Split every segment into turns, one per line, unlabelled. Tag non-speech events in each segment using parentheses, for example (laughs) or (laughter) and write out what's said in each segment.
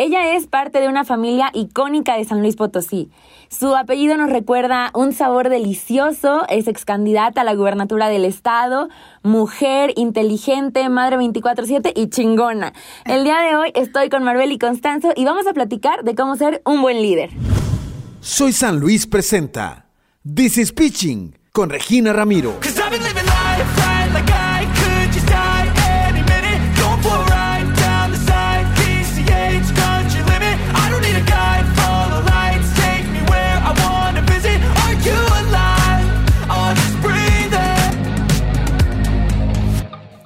Ella es parte de una familia icónica de San Luis Potosí. Su apellido nos recuerda un sabor delicioso, es ex candidata a la gubernatura del estado, mujer, inteligente, madre 24/7 y chingona. El día de hoy estoy con Marbel y Constanzo y vamos a platicar de cómo ser un buen líder.
Soy San Luis presenta This is Pitching con Regina Ramiro.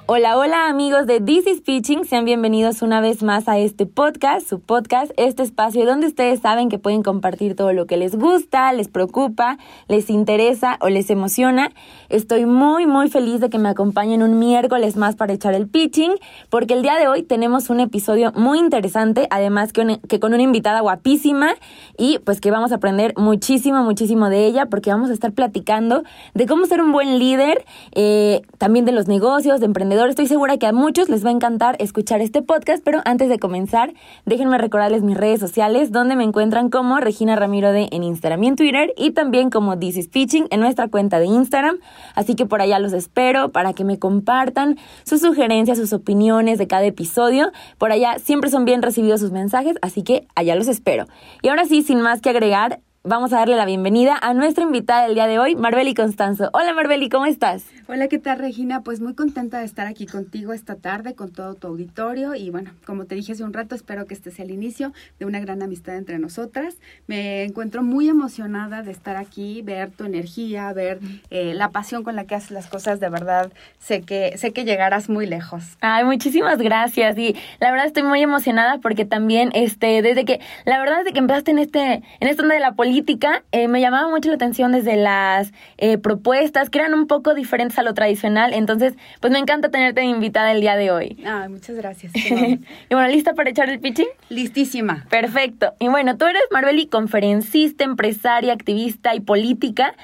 Hola, hola amigos de This is Pitching, sean bienvenidos una vez más a este podcast, su podcast, este espacio donde ustedes saben que pueden compartir todo lo que les gusta, les preocupa, les interesa o les emociona. Estoy muy, muy feliz de que me acompañen un miércoles más para echar el pitching, porque el día de hoy tenemos un episodio muy interesante, además que, que con una invitada guapísima y pues que vamos a aprender muchísimo, muchísimo de ella, porque vamos a estar platicando de cómo ser un buen líder, eh, también de los negocios, de Estoy segura que a muchos les va a encantar escuchar este podcast, pero antes de comenzar, déjenme recordarles mis redes sociales, donde me encuentran como Regina Ramiro de en Instagram y en Twitter, y también como This is Pitching en nuestra cuenta de Instagram. Así que por allá los espero para que me compartan sus sugerencias, sus opiniones de cada episodio. Por allá siempre son bien recibidos sus mensajes, así que allá los espero. Y ahora sí, sin más que agregar, vamos a darle la bienvenida a nuestra invitada del día de hoy, Marbeli Constanzo. Hola Marbeli, ¿cómo estás?
Hola, ¿qué tal Regina? Pues muy contenta de estar aquí contigo esta tarde, con todo tu auditorio y bueno, como te dije hace un rato, espero que este sea el inicio de una gran amistad entre nosotras. Me encuentro muy emocionada de estar aquí, ver tu energía, ver eh, la pasión con la que haces las cosas, de verdad, sé que, sé que llegarás muy lejos.
Ay, muchísimas gracias y la verdad estoy muy emocionada porque también, este, desde que, la verdad desde que empezaste en este, en esta onda de la política, política, eh, me llamaba mucho la atención desde las eh, propuestas, que eran un poco diferentes a lo tradicional. Entonces, pues me encanta tenerte invitada el día de hoy.
Ah, muchas gracias. (laughs)
y bueno, ¿lista para echar el pitching?
Listísima.
Perfecto. Y bueno, tú eres Marbeli, conferencista, empresaria, activista y política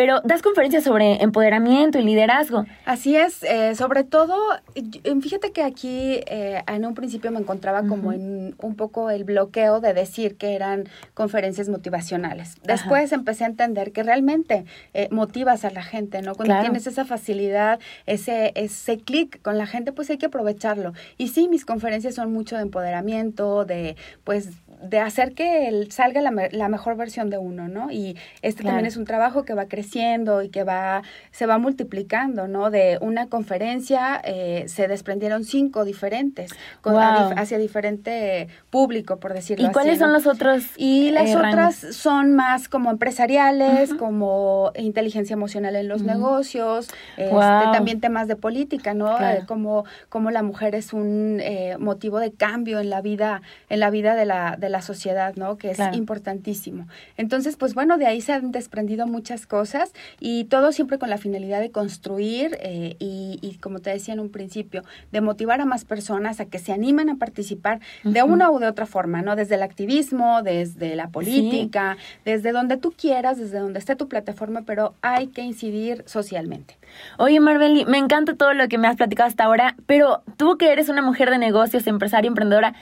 pero das conferencias sobre empoderamiento y liderazgo.
Así es, eh, sobre todo, fíjate que aquí eh, en un principio me encontraba como en un poco el bloqueo de decir que eran conferencias motivacionales. Después empecé a entender que realmente eh, motivas a la gente, ¿no? Cuando tienes esa facilidad, ese, ese clic con la gente, pues hay que aprovecharlo. Y sí, mis conferencias son mucho de empoderamiento, de pues de hacer que salga la, la, mejor versión de uno, ¿no? Y este también es un trabajo que va creciendo y que va, se va multiplicando, ¿no? De una conferencia eh, se desprendieron cinco diferentes, con hacia diferente público, por decirlo
así. ¿Y cuáles son los otros?
Y las eh, otras son más como empresariales, como inteligencia emocional en los negocios, este, también temas de política, ¿no? Eh, como, como la mujer es un motivo de cambio en la vida, en la vida de la, de la sociedad, ¿no? Que es importantísimo. Entonces, pues bueno, de ahí se han desprendido muchas cosas y todo siempre con la finalidad de construir eh, y, y, como te decía en un principio, de motivar a más personas a que se animen a participar de una u de otra forma, ¿no? Desde el activismo, desde la política, desde donde tú quieras, desde donde esté tu plataforma, pero hay que incidir socialmente.
Oye, Marbeli, me encanta todo lo que me has platicado hasta ahora, pero tú que eres una mujer de negocios, empresaria, emprendedora,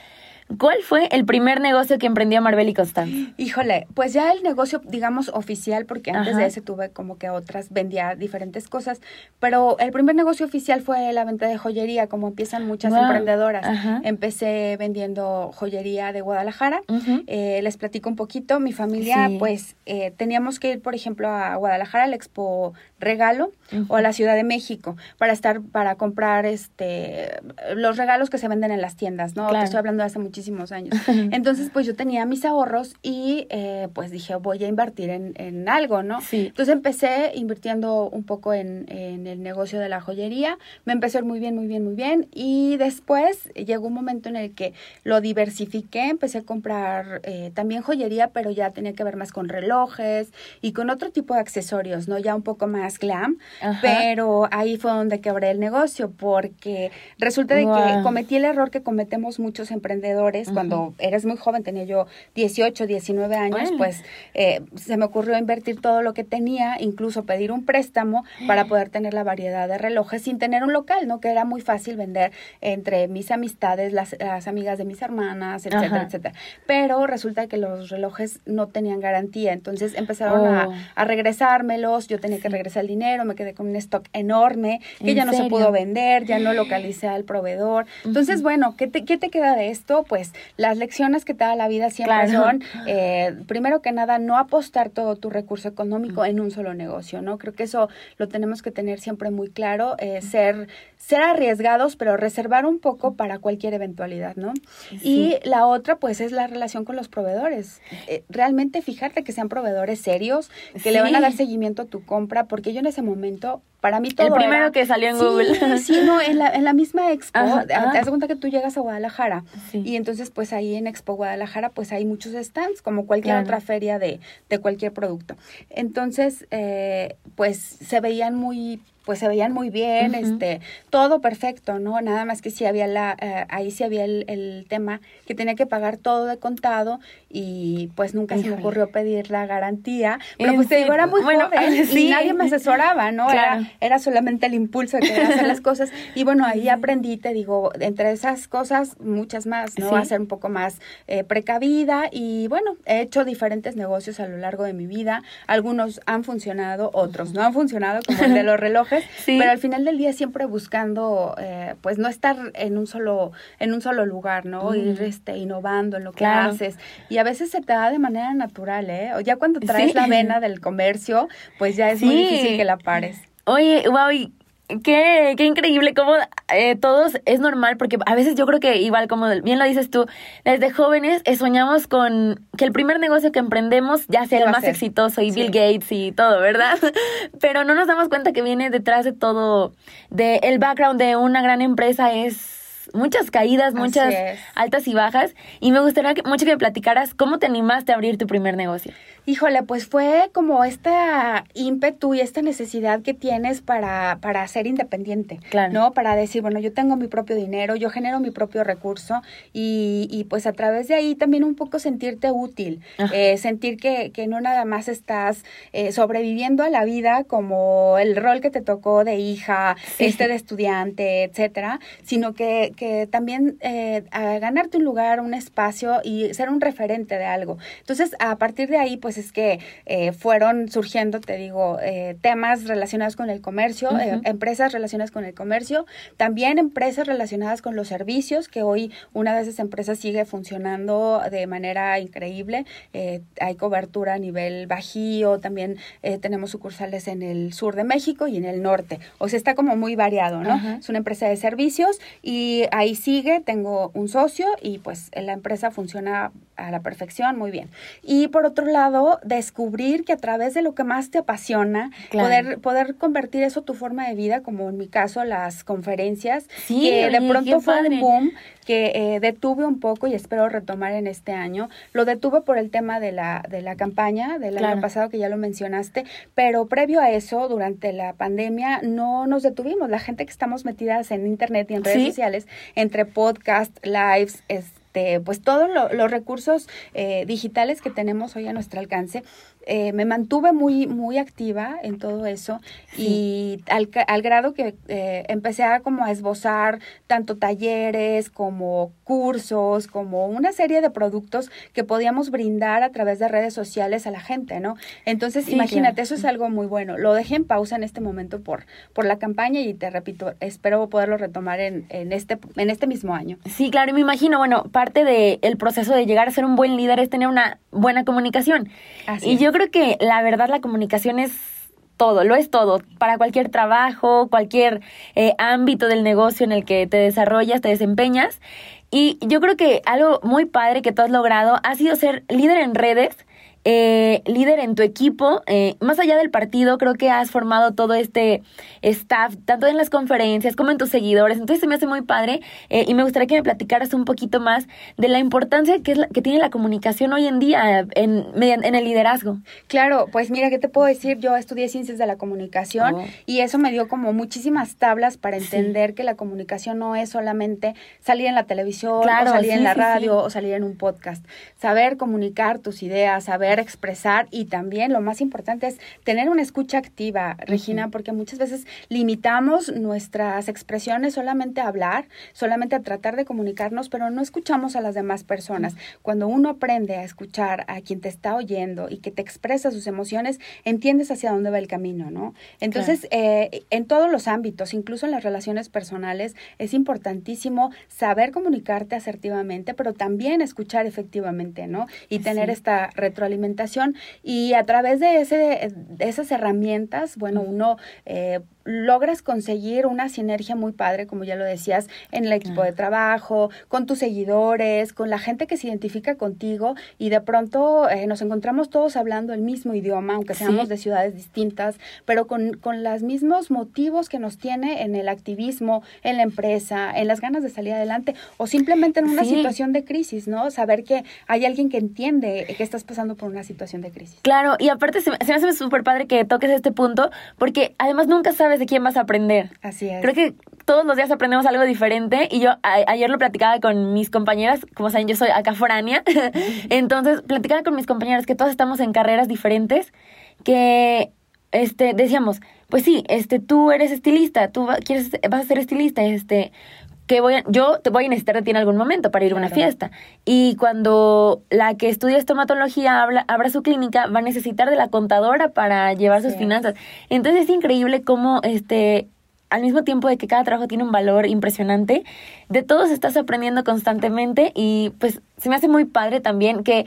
¿Cuál fue el primer negocio que emprendió Marbel y Constanza?
Híjole, pues ya el negocio, digamos, oficial, porque antes de ese tuve como que otras, vendía diferentes cosas, pero el primer negocio oficial fue la venta de joyería, como empiezan muchas emprendedoras. Empecé vendiendo joyería de Guadalajara. Eh, les platico un poquito, mi familia, pues eh, teníamos que ir, por ejemplo, a Guadalajara al Expo Regalo o a la Ciudad de México para estar, para comprar este los regalos que se venden en las tiendas, ¿no? estoy hablando de hace muchísimo años. (laughs) Entonces, pues yo tenía mis ahorros y eh, pues dije, voy a invertir en, en algo, ¿no? Entonces empecé invirtiendo un poco en, en, el negocio de la joyería, me empezó muy bien, muy bien, muy bien y después llegó un momento en el que lo diversifiqué, empecé a comprar eh, también joyería, pero ya tenía que ver más con relojes y con otro tipo de accesorios, ¿no? Ya un poco más glam, pero ahí fue donde quebré el negocio porque resulta de que cometí el error que cometemos muchos emprendedores. Cuando eres muy joven, tenía yo 18, 19 años, pues eh, se me ocurrió invertir todo lo que tenía, incluso pedir un préstamo para (gasps) poder tener la variedad de relojes sin tener un local, ¿no? Que era muy fácil vender entre mis amistades, las, amigas de mis hermanas, etcétera, etcétera. Pero resulta que los relojes no tenían garantía, entonces empezaron a, oh. a, regresármelos, yo tenía que regresar el dinero, me quedé con un stock enorme que ya no se pudo vender, ya no localicé al proveedor. Entonces, bueno, ¿qué te, ¿qué te queda de esto? Pues las lecciones que te da la vida siempre son, eh, primero que nada, no apostar todo tu recurso económico en un solo negocio, ¿no? Creo que eso lo tenemos que tener siempre muy claro, eh, ser, ser arriesgados, pero reservar un poco para cualquier eventualidad, ¿no? Y la otra, pues, es la relación con los proveedores. Eh, realmente fijarte que sean proveedores serios, que le van a dar seguimiento a tu compra, porque yo en ese momento para mí todo
El primero que salió en Google.
Sí, no, en la, en la misma expo, te das cuenta que tú llegas a Guadalajara y entonces pues ahí en Expo Guadalajara pues hay muchos stands como cualquier otra feria de, de cualquier producto. Entonces eh, pues se veían muy pues se veían muy bien, este, todo perfecto, ¿no? Nada más que sí había la, eh, ahí sí había el, el, tema que tenía que pagar todo de contado y pues nunca se me ocurrió pedir la garantía, pero pues te digo, era muy bueno, joven (laughs) (laughs) y nadie me asesoraba, ¿no? Era, era solamente el impulso de querer hacer las cosas. Y bueno, ahí aprendí, te digo, entre esas cosas, muchas más, ¿no? A ser un poco más eh, precavida y bueno, he hecho diferentes negocios a lo largo de mi vida, algunos han funcionado, otros no han funcionado, como el de los relojes, pero al final del día siempre buscando, eh, pues no estar en un solo, en un solo lugar, ¿no? Ir este, innovando en lo que haces. Y a veces se te da de manera natural, ¿eh? O ya cuando traes la vena del comercio, pues ya es muy difícil que la pares.
Oye, wow, Qué, qué increíble cómo eh, todos es normal, porque a veces yo creo que igual como bien lo dices tú, desde jóvenes eh, soñamos con que el primer negocio que emprendemos ya sea el más exitoso y Bill Gates y todo, ¿verdad? (laughs) Pero no nos damos cuenta que viene detrás de todo, de el background de una gran empresa es muchas caídas, muchas altas y bajas. Y me gustaría que, mucho que me platicaras cómo te animaste a abrir tu primer negocio.
Híjole, pues fue como este ímpetu y esta necesidad que tienes para, para ser independiente, claro. ¿no? Para decir, bueno, yo tengo mi propio dinero, yo genero mi propio recurso y, y pues a través de ahí también un poco sentirte útil, eh, sentir que, que no nada más estás eh, sobreviviendo a la vida como el rol que te tocó de hija, este de estudiante, etcétera, sino que, que también eh, ganarte un lugar, un espacio y ser un referente de algo. Entonces, a partir de ahí, pues es que eh, fueron surgiendo, te digo, eh, temas relacionados con el comercio, empresas relacionadas con el comercio, también empresas relacionadas con los servicios, que hoy una de esas empresas sigue funcionando de manera increíble. hay cobertura a nivel bajío, también tenemos sucursales en el sur de México y en el norte. O sea, está como muy variado, ¿no? Es una empresa de servicios y ahí sigue, tengo un socio y pues la empresa funciona a la perfección, muy bien. Y por otro lado, descubrir que a través de lo que más te apasiona, poder, poder convertir eso tu forma de vida, como en mi caso las conferencias, que de pronto fue un boom que eh, detuve un poco y espero retomar en este año. Lo detuve por el tema de la, de la campaña del año pasado, que ya lo mencionaste, pero previo a eso, durante la pandemia, no nos detuvimos. La gente que estamos metidas en Internet y en redes sociales, entre podcast, lives, este, pues todos los recursos eh, digitales que tenemos hoy a nuestro alcance, eh, me mantuve muy, muy activa en todo eso y al, al, grado que eh, empecé a como a esbozar tanto talleres como cursos, como una serie de productos que podíamos brindar a través de redes sociales a la gente, ¿no? Entonces, imagínate, eso es algo muy bueno. Lo dejé en pausa en este momento por, por la campaña y te repito, espero poderlo retomar en, en, este, en este mismo año.
Sí, claro, y me imagino, bueno, parte del proceso de llegar a ser un buen líder es tener una buena comunicación. Así y yo creo que la verdad la comunicación es todo, lo es todo, para cualquier trabajo, cualquier eh, ámbito del negocio en el que te desarrollas, te desempeñas. Y yo creo que algo muy padre que tú has logrado ha sido ser líder en redes eh, líder en tu equipo, eh, más allá del partido, creo que has formado todo este staff, tanto en las conferencias como en tus seguidores. Entonces se me hace muy padre eh, y me gustaría que me platicaras un poquito más de la importancia que, es que tiene la comunicación hoy en día en, en el liderazgo.
Claro, pues mira, ¿qué te puedo decir? Yo estudié ciencias de la comunicación oh. y eso me dio como muchísimas tablas para entender que la comunicación no es solamente salir en la televisión o salir en la radio o salir en un podcast. Saber comunicar tus ideas, saber expresar y también lo más importante es tener una escucha activa, Regina, porque muchas veces limitamos nuestras expresiones solamente a hablar, solamente a tratar de comunicarnos, pero no escuchamos a las demás personas. Cuando uno aprende a escuchar a quien te está oyendo y que te expresa sus emociones, entiendes hacia dónde va el camino, ¿no? Entonces, eh, en todos los ámbitos, incluso en las relaciones personales, es importantísimo saber comunicarte asertivamente, pero también escuchar efectivamente, ¿no? Y tener esta retroalimentación y a través de, ese, de esas herramientas, bueno, uno eh, logras conseguir una sinergia muy padre, como ya lo decías, en el equipo de trabajo, con tus seguidores, con la gente que se identifica contigo y de pronto eh, nos encontramos todos hablando el mismo idioma, aunque seamos de ciudades distintas, pero con, con los mismos motivos que nos tiene en el activismo, en la empresa, en las ganas de salir adelante o simplemente en una situación de crisis, ¿no? Saber que hay alguien que entiende que estás pasando por una situación de crisis.
Claro, y aparte se, se me hace súper padre que toques este punto, porque además nunca sabes de quién vas a aprender.
Así es.
Creo que todos los días aprendemos algo diferente y yo ayer lo platicaba con mis compañeras, como saben, yo soy acá foránea, (laughs) entonces platicaba con mis compañeras que todas estamos en carreras diferentes, que este decíamos, pues sí, este tú eres estilista, tú quieres vas a ser estilista, este que voy a, yo te voy a necesitar de ti en algún momento para ir a una fiesta. Y cuando la que estudia estomatología habla, abra su clínica, va a necesitar de la contadora para llevar sus finanzas. Entonces es increíble cómo este al mismo tiempo de que cada trabajo tiene un valor impresionante, de todos estás aprendiendo constantemente y pues se me hace muy padre también que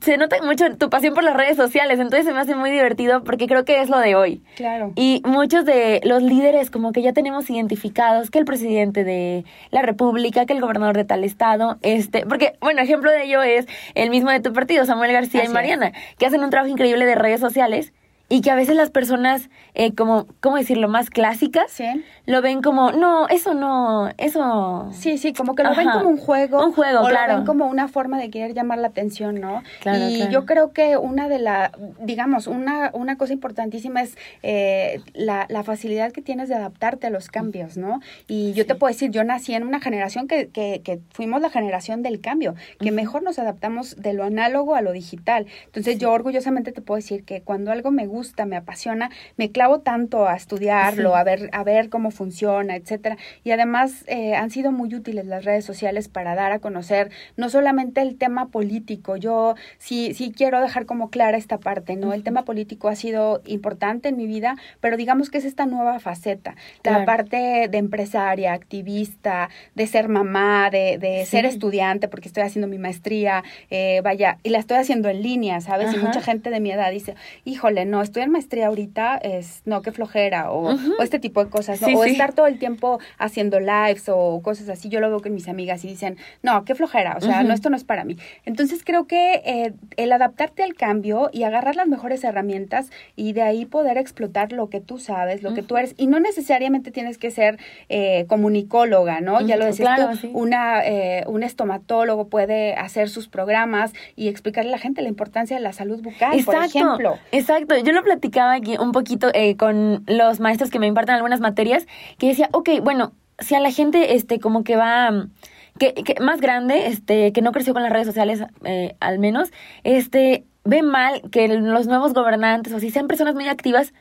se nota mucho tu pasión por las redes sociales, entonces se me hace muy divertido porque creo que es lo de hoy.
Claro.
Y muchos de los líderes como que ya tenemos identificados que el presidente de la República, que el gobernador de tal estado, este, porque bueno, ejemplo de ello es el mismo de tu partido, Samuel García y Mariana, que hacen un trabajo increíble de redes sociales y que a veces las personas, eh, como, ¿cómo decirlo?, más clásicas, lo ven como, no, eso no, eso...
Sí, sí, como que lo ven como un juego.
Un juego,
o
claro.
lo ven como una forma de querer llamar la atención, ¿no? y yo creo que una de la, digamos, una, una cosa importantísima es eh, la, la, facilidad que tienes de adaptarte a los cambios, ¿no? Y yo te puedo decir, yo nací en una generación que, que, que fuimos la generación del cambio, que mejor nos adaptamos de lo análogo a lo digital. Entonces yo orgullosamente te puedo decir que cuando algo me gusta, gusta, me apasiona, me clavo tanto a estudiarlo, a ver, a ver cómo funciona, etcétera. Y además eh, han sido muy útiles las redes sociales para dar a conocer no solamente el tema político. Yo sí, sí quiero dejar como clara esta parte, ¿no? El tema político ha sido importante en mi vida, pero digamos que es esta nueva faceta, la parte de empresaria, activista, de ser mamá, de, de ser estudiante, porque estoy haciendo mi maestría, eh, vaya, y la estoy haciendo en línea, ¿sabes? Y mucha gente de mi edad dice, híjole, no, estudiar maestría ahorita es, no, qué flojera, o, este tipo de cosas, ¿no? o estar todo el tiempo haciendo lives o cosas así. Yo lo veo con mis amigas y dicen, no, qué flojera, o sea, no, esto no es para mí. Entonces creo que eh, el adaptarte al cambio y agarrar las mejores herramientas y de ahí poder explotar lo que tú sabes, lo que tú eres, y no necesariamente tienes que ser eh, comunicóloga, ¿no? Ya lo decías tú, una, eh, un estomatólogo puede hacer sus programas y explicarle a la gente la importancia de la salud bucal, por ejemplo.
Exacto, yo lo platicaba aquí un poquito eh, con los maestros que me imparten algunas materias, que decía, ok, bueno, si a la gente, este, como que va... Que, más grande, este, que no creció con las redes sociales, eh, al menos, este, ve mal que los nuevos gobernantes o si sean personas muy activas,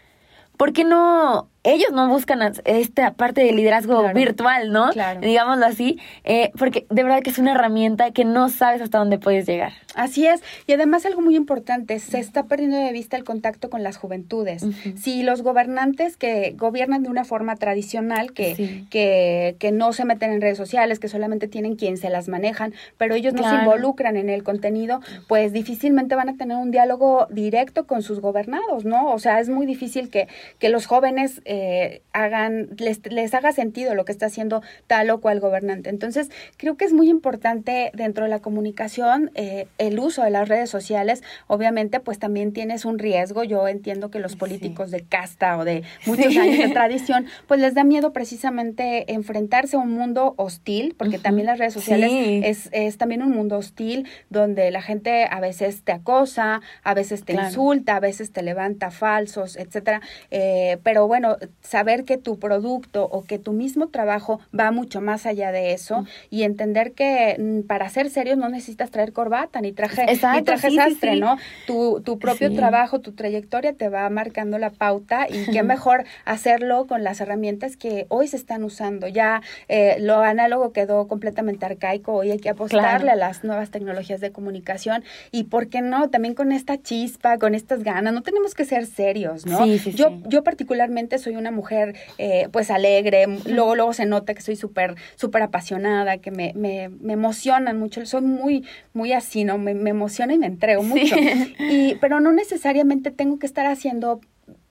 ¿por qué no ellos no buscan esta parte de liderazgo virtual, ¿no?
Claro.
Digámoslo así, eh, porque de verdad que es una herramienta que no sabes hasta dónde puedes llegar.
Así es, y además algo muy importante, se está perdiendo de vista el contacto con las juventudes. Si los gobernantes que gobiernan de una forma tradicional, que, que, que no se meten en redes sociales, que solamente tienen quien se las manejan, pero ellos no se involucran en el contenido, pues difícilmente van a tener un diálogo directo con sus gobernados, ¿no? O sea, es muy difícil que, que los jóvenes eh, hagan, les, les haga sentido lo que está haciendo tal o cual gobernante. Entonces, creo que es muy importante dentro de la comunicación eh, el uso de las redes sociales. Obviamente, pues también tienes un riesgo. Yo entiendo que los políticos de casta o de muchos (laughs) años de tradición, pues les da miedo precisamente enfrentarse a un mundo hostil, porque también las redes sociales es, es también un mundo hostil donde la gente a veces te acosa, a veces te insulta, a veces te levanta falsos, etcétera. Eh, pero bueno, saber que tu producto o que tu mismo trabajo va mucho más allá de eso y entender que mm, para ser serios no necesitas traer corbata ni traje, ni traje sastre, ¿no? Tu, tu propio trabajo, tu trayectoria te va marcando la pauta y qué (laughs) mejor hacerlo con las herramientas que hoy se están usando. Ya eh, lo análogo quedó completamente arcaico, hoy hay que apostarle a las nuevas tecnologías de comunicación y, ¿por qué no? También con esta chispa, con estas ganas, no tenemos que ser serios, ¿no? yo, yo particularmente soy una mujer eh, pues alegre, luego, luego se nota que soy súper, súper apasionada, que me, me, me, emocionan mucho, soy muy, muy así, ¿no? Me, me emociona y me entrego mucho. (laughs) Y, pero no necesariamente tengo que estar haciendo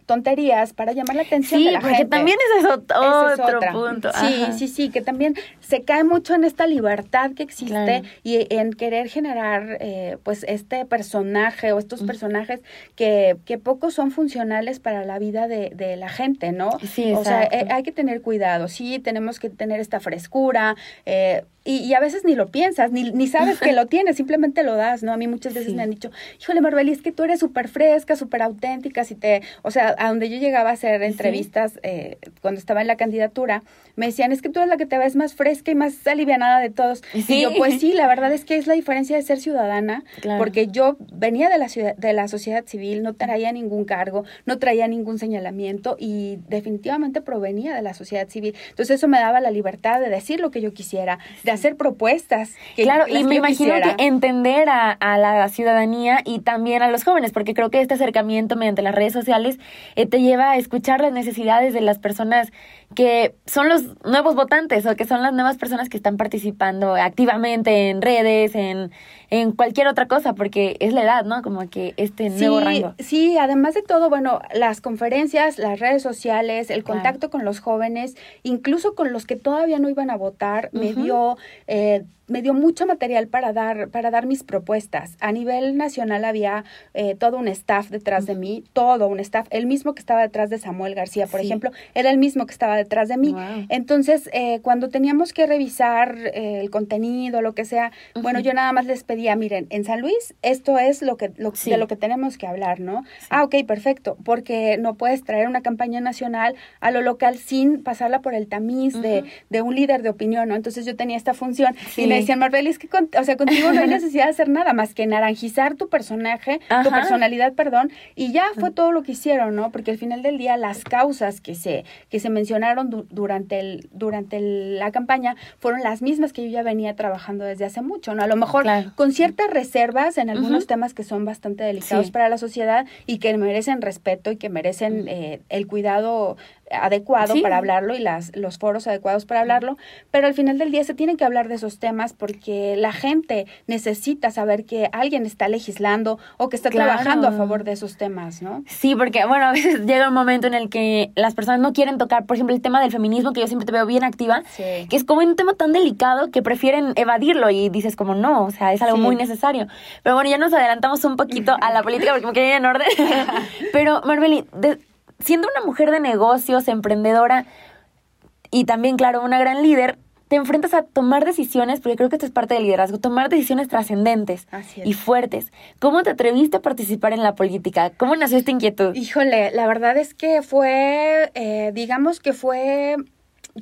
tonterías para llamar la atención de la gente.
también es eso, otro punto.
Sí, sí, sí, que también se cae mucho en esta libertad que existe y en querer generar eh, pues este personaje o estos personajes que, que pocos son funcionales para la vida de, de la gente, ¿no?
Sí,
o sea, eh, hay que tener cuidado, sí, tenemos que tener esta frescura, eh, y, a veces ni lo piensas, ni, ni sabes que (laughs) lo tienes, simplemente lo das, ¿no? A mí muchas veces me han dicho, híjole, Marbeli, es que tú eres súper fresca, súper auténtica, si te, o sea, a donde yo llegaba a hacer entrevistas eh, cuando estaba en la candidatura, me decían, es que tú eres la que te ves más fresca y más alivianada de todos. Y yo, pues sí, la (laughs) verdad es que es la diferencia de ser ciudadana, porque yo venía de la, ciudad, de la sociedad civil, no traía ningún cargo, no traía ningún señalamiento y definitivamente provenía de la sociedad civil. Entonces eso me daba la libertad de decir lo que yo quisiera, de hacer propuestas.
claro, y me imagino que entender a, a, la ciudadanía y también a los jóvenes, porque creo que este acercamiento mediante las redes sociales eh, te lleva a escuchar las necesidades de las personas que son los nuevos votantes o que son las nuevas personas que están participando activamente en redes, en, en cualquier otra cosa, porque es la edad, ¿no? Como que este nuevo rango.
Sí, además de todo, bueno, las conferencias, las redes sociales, el contacto con los jóvenes, incluso con los que todavía no iban a votar, me dio eh, me dio mucho material para dar, para dar mis propuestas. A nivel nacional había eh, todo un staff detrás de mí, todo un staff. El mismo que estaba detrás de Samuel García, por ejemplo, era el mismo que estaba detrás de mí. Entonces, eh, cuando teníamos que revisar eh, el contenido, lo que sea, bueno, yo nada más les pedía, miren, en San Luis esto es lo que lo, de lo que tenemos que hablar, ¿no? Ah, ok, perfecto, porque no puedes traer una campaña nacional a lo local sin pasarla por el tamiz de, de, un líder de opinión, ¿no? Entonces yo tenía esta función y me decían, Marbeli, es que, o sea, contigo no hay (laughs) necesidad de hacer nada más que naranjizar tu personaje, tu personalidad, perdón, y ya fue todo lo que hicieron, ¿no? Porque al final del día las causas que se, que se mencionaron durante, el, durante la campaña fueron las mismas que yo ya venía trabajando desde hace mucho, ¿no? A lo mejor con ciertas reservas en algunos temas que son bastante delicados para la sociedad y que merecen respeto y que merecen eh, el cuidado adecuado para hablarlo y las, los foros adecuados para hablarlo, pero al final del día se tiene que hablar de esos temas porque la gente necesita saber que alguien está legislando o que está trabajando a favor de esos temas, ¿no?
Sí, porque bueno, a veces llega un momento en el que las personas no quieren tocar, por ejemplo, el tema del feminismo, que yo siempre te veo bien activa, que es como un tema tan delicado que prefieren evadirlo y dices como no, o sea, es algo muy necesario. Pero bueno, ya nos adelantamos un poquito a la política porque me quería ir en orden. (laughs) pero Marbeli, de, siendo una mujer de negocios, emprendedora y también, claro, una gran líder, te enfrentas a tomar decisiones, porque creo que esto es parte del liderazgo, tomar decisiones trascendentes y fuertes. ¿Cómo te atreviste a participar en la política? ¿Cómo nació esta inquietud?
Híjole, la verdad es que fue, eh, digamos que fue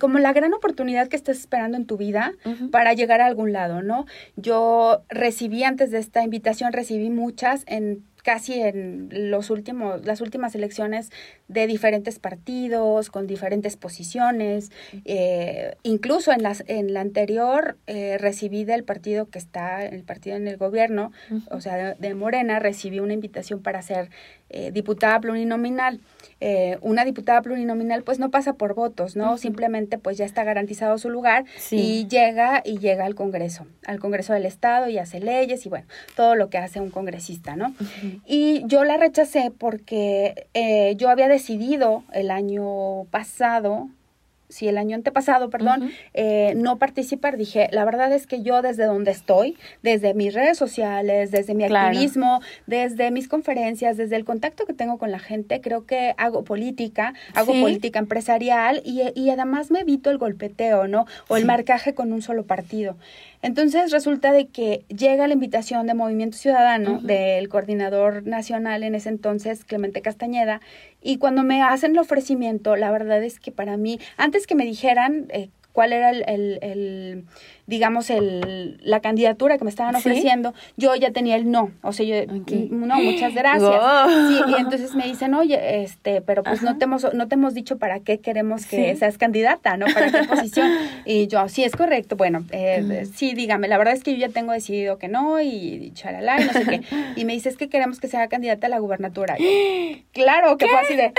como la gran oportunidad que estás esperando en tu vida para llegar a algún lado, ¿no? Yo recibí antes de esta invitación, recibí muchas en casi en los últimos, las últimas elecciones de diferentes partidos, con diferentes posiciones. Eh, incluso en, las, en la anterior eh, recibí del partido que está, el partido en el gobierno, o sea, de, Morena, recibí una invitación para ser eh, diputada plurinominal. Eh, una diputada plurinominal pues no pasa por votos, ¿no? Simplemente pues ya está garantizado su lugar y llega y llega al Congreso, al Congreso del Estado y hace leyes y bueno, todo lo que hace un congresista, ¿no? Y yo la rechacé porque eh, yo había decidido el año pasado si el año antepasado, perdón, eh, no participar, dije, la verdad es que yo desde donde estoy, desde mis redes sociales, desde mi activismo, desde mis conferencias, desde el contacto que tengo con la gente, creo que hago política, hago política empresarial y, y, además me evito el golpeteo, ¿no? O el marcaje con un solo partido. Entonces resulta de que llega la invitación de Movimiento Ciudadano, del coordinador nacional en ese entonces, Clemente Castañeda, y cuando me hacen el ofrecimiento, la verdad es que para mí, antes que me dijeran eh, cuál era el digamos, el, la candidatura que me estaban ofreciendo, yo ya tenía el no. O sea, yo, no, muchas gracias. Sí, y entonces me dicen, oye, este, pero pues no te, hemos, no te hemos dicho para qué queremos que seas candidata, ¿no? ¿Para qué posición? (laughs) Y yo, sí, es correcto. Bueno, eh, sí, dígame, la verdad es que yo ya tengo decidido que no y charalá y no sé qué. Y me dice, es que queremos que sea candidata a la gubernatura. (gasps) claro, que fue así de...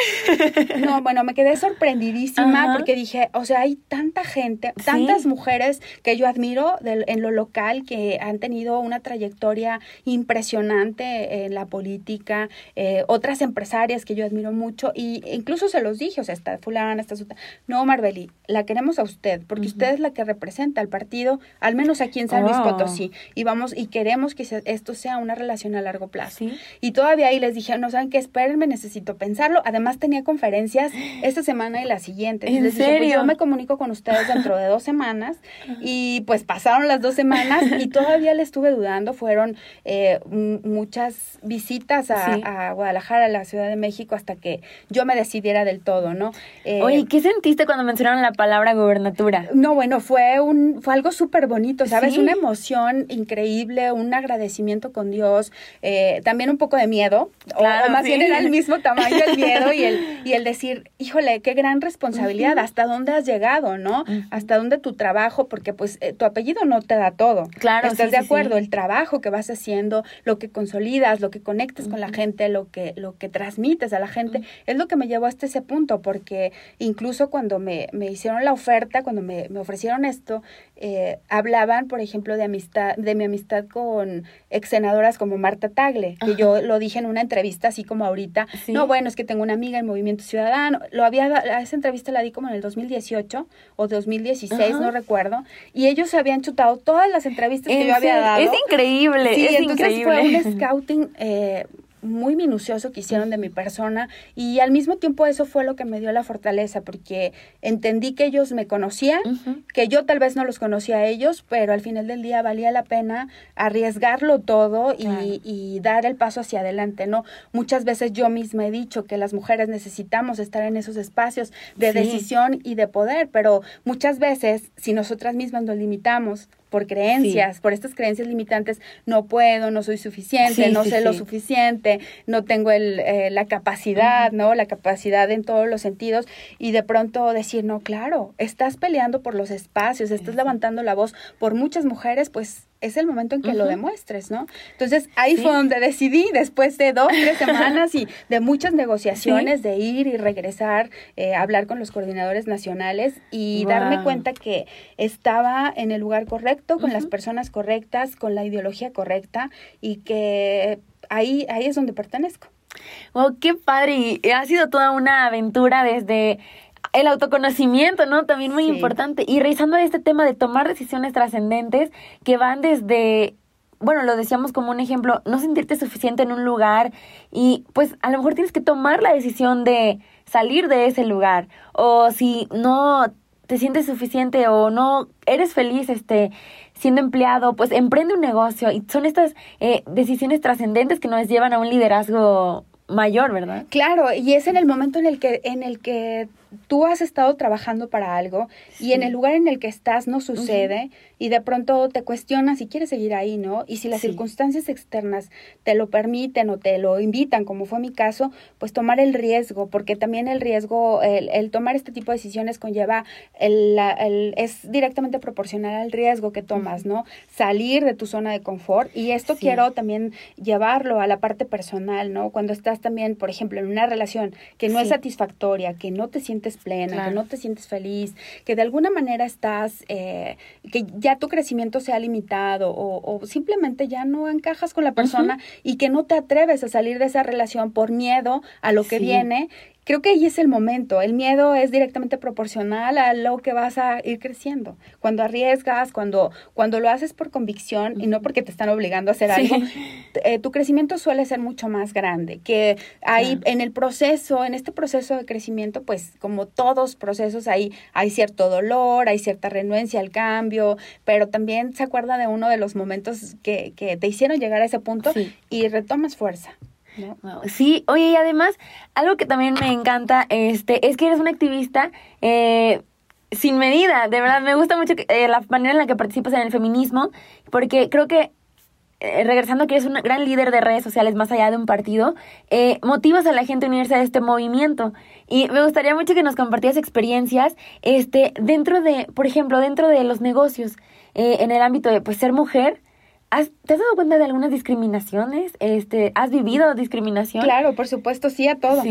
No, bueno, me quedé sorprendidísima porque dije, o sea, hay tanta gente, tantas mujeres que yo admiro en lo local que han tenido una trayectoria impresionante en la política, eh, otras empresarias que yo admiro mucho y incluso se los dije, o sea, está fulana, está su... No, Marbeli, la queremos a usted porque usted es la que representa al partido, al menos aquí en San Luis oh. Potosí, y vamos y queremos que esto sea una relación a largo plazo. Y todavía ahí les dije, no saben qué, espérenme, necesito pensarlo. Además tenía conferencias esta semana y la siguiente.
¿En
les
serio? Dije,
pues yo me comunico con ustedes dentro de dos semanas (laughs) y pues pasaron las dos semanas y (laughs) todavía le estuve dudando. Fueron eh, muchas visitas a, Guadalajara, a la Ciudad de México, hasta que yo me decidiera del todo, ¿no?
Eh, Oye, ¿qué sentiste cuando mencionaron la palabra gubernatura?
No, bueno, fue un fue algo súper bonito, ¿sabes? Una emoción increíble, un agradecimiento con Dios, eh, también un poco de miedo, o, más bien era el mismo tamaño el miedo y el, y el decir, híjole, qué gran responsabilidad, hasta dónde has llegado, ¿no? Hasta dónde tu trabajo, porque pues tu apellido no te da todo.
Claro.
¿Estás de acuerdo? El trabajo que vas haciendo, lo que consolidas, lo que conectas con la gente, lo que, lo que transmites a la gente, es lo que me llevó hasta ese punto, porque incluso cuando me, me hicieron la oferta, cuando me, me ofrecieron esto, eh, hablaban, por ejemplo, de amistad, de mi amistad con ex senadoras como Marta Tagle, que yo lo dije en una entrevista así como ahorita. No, bueno, es que tengo una amiga en Movimiento Ciudadano. Lo había, esa entrevista la di como en el 2018 o 2016, no recuerdo. Y ellos habían chutado todas las entrevistas que yo había dado.
Es increíble.
Sí,
es
entonces
increíble.
fue un (laughs) scouting eh, muy minucioso que hicieron de mi persona y al mismo tiempo eso fue lo que me dio la fortaleza porque entendí que ellos me conocían, que yo tal vez no los conocía a ellos, pero al final del día valía la pena arriesgarlo todo y, y, dar el paso hacia adelante, ¿no? Muchas veces yo misma he dicho que las mujeres necesitamos estar en esos espacios de decisión y de poder, pero muchas veces si nosotras mismas nos limitamos por creencias, por estas creencias limitantes, no puedo, no soy suficiente, no sé lo suficiente, no tengo el, eh, la capacidad, ¿no? La capacidad en todos los sentidos y de pronto decir, no, claro, estás peleando por los espacios, estás levantando la voz por muchas mujeres, pues es el momento en que lo demuestres, ¿no? Entonces ahí fue donde decidí, después de dos, tres semanas y de muchas negociaciones, de ir y regresar, eh, hablar con los coordinadores nacionales y darme cuenta que estaba en el lugar correcto, con las personas correctas, con la ideología correcta y que ahí, ahí es donde pertenezco.
Wow, qué padre. Y ha sido toda una aventura desde el autoconocimiento, ¿no? También muy importante. Y revisando este tema de tomar decisiones trascendentes que van desde bueno, lo decíamos como un ejemplo, no sentirte suficiente en un lugar y pues a lo mejor tienes que tomar la decisión de salir de ese lugar o si no te sientes suficiente o no eres feliz este siendo empleado, pues emprende un negocio y son estas eh, decisiones trascendentes que nos llevan a un liderazgo mayor, ¿verdad?
Claro, y es en el momento en el que en el que tú has estado trabajando para algo y en el lugar en el que estás no sucede y de pronto te cuestionas si quieres seguir ahí, ¿no? Y si las circunstancias externas te lo permiten o te lo invitan, como fue mi caso, pues tomar el riesgo, porque también el riesgo, el, el tomar este tipo de decisiones conlleva, el, el, es directamente proporcional al riesgo que tomas, ¿no? Salir de tu zona de confort y esto quiero también llevarlo a la parte personal, ¿no? Cuando estás también, por ejemplo, en una relación que no es satisfactoria, que no te sientes sientes plena, que no te sientes feliz, que de alguna manera estás, eh, que ya tu crecimiento se ha limitado o, simplemente ya no encajas con la persona y que no te atreves a salir de esa relación por miedo a lo que viene creo que ahí es el momento. El miedo es directamente proporcional a lo que vas a ir creciendo. Cuando arriesgas, cuando, cuando lo haces por convicción y no porque te están obligando a hacer algo, (laughs) eh, tu crecimiento suele ser mucho más grande. Que ahí en el proceso, en este proceso de crecimiento, pues como todos procesos, ahí hay cierto dolor, hay cierta renuencia al cambio, pero también se acuerda de uno de los momentos que, que te hicieron llegar a ese punto y retomas fuerza.
Sí, oye, y además, algo que también me encanta este, es que eres una activista eh, sin medida. De verdad, me gusta mucho eh, la manera en la que participas en el feminismo, porque creo que eh, regresando que eres un gran líder de redes sociales más allá de un partido, motivas a la gente a unirse a este movimiento. Y me gustaría mucho que nos compartieras experiencias este, dentro de, por ejemplo, dentro de los negocios, en el ámbito de pues, ser mujer ¿Te has dado cuenta de algunas discriminaciones? Este, ¿Has vivido discriminación?
Claro, por supuesto, sí a todo.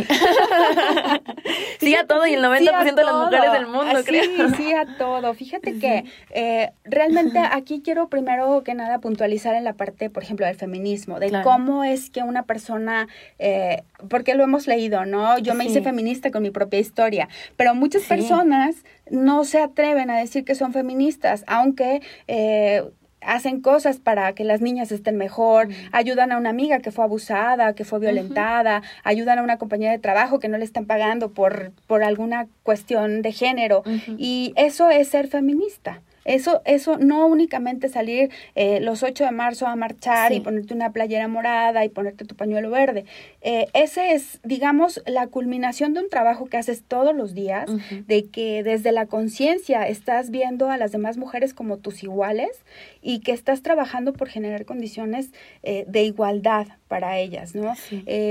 Sí, (laughs) a todo y el 90% de las mujeres del mundo,
ah, creo. Sí, (laughs) sí a todo. Fíjate que eh, realmente aquí quiero primero que nada puntualizar en la parte, por ejemplo, del feminismo, de cómo es que una persona, eh, porque lo hemos leído, ¿no? Yo me hice feminista con mi propia historia, pero muchas personas no se atreven a decir que son feministas, aunque... Eh, hacen cosas para que las niñas estén mejor, ayudan a una amiga que fue abusada, que fue violentada, ayudan a una compañera de trabajo que no le están pagando por, por alguna cuestión de género. Y eso es ser feminista. Eso, eso no únicamente salir eh, los 8 de marzo a marchar y ponerte una playera morada y ponerte tu pañuelo verde. Eh, ese es, digamos, la culminación de un trabajo que haces todos los días, de que desde la conciencia estás viendo a las demás mujeres como tus iguales y que estás trabajando por generar condiciones eh, de igualdad para ellas, ¿no?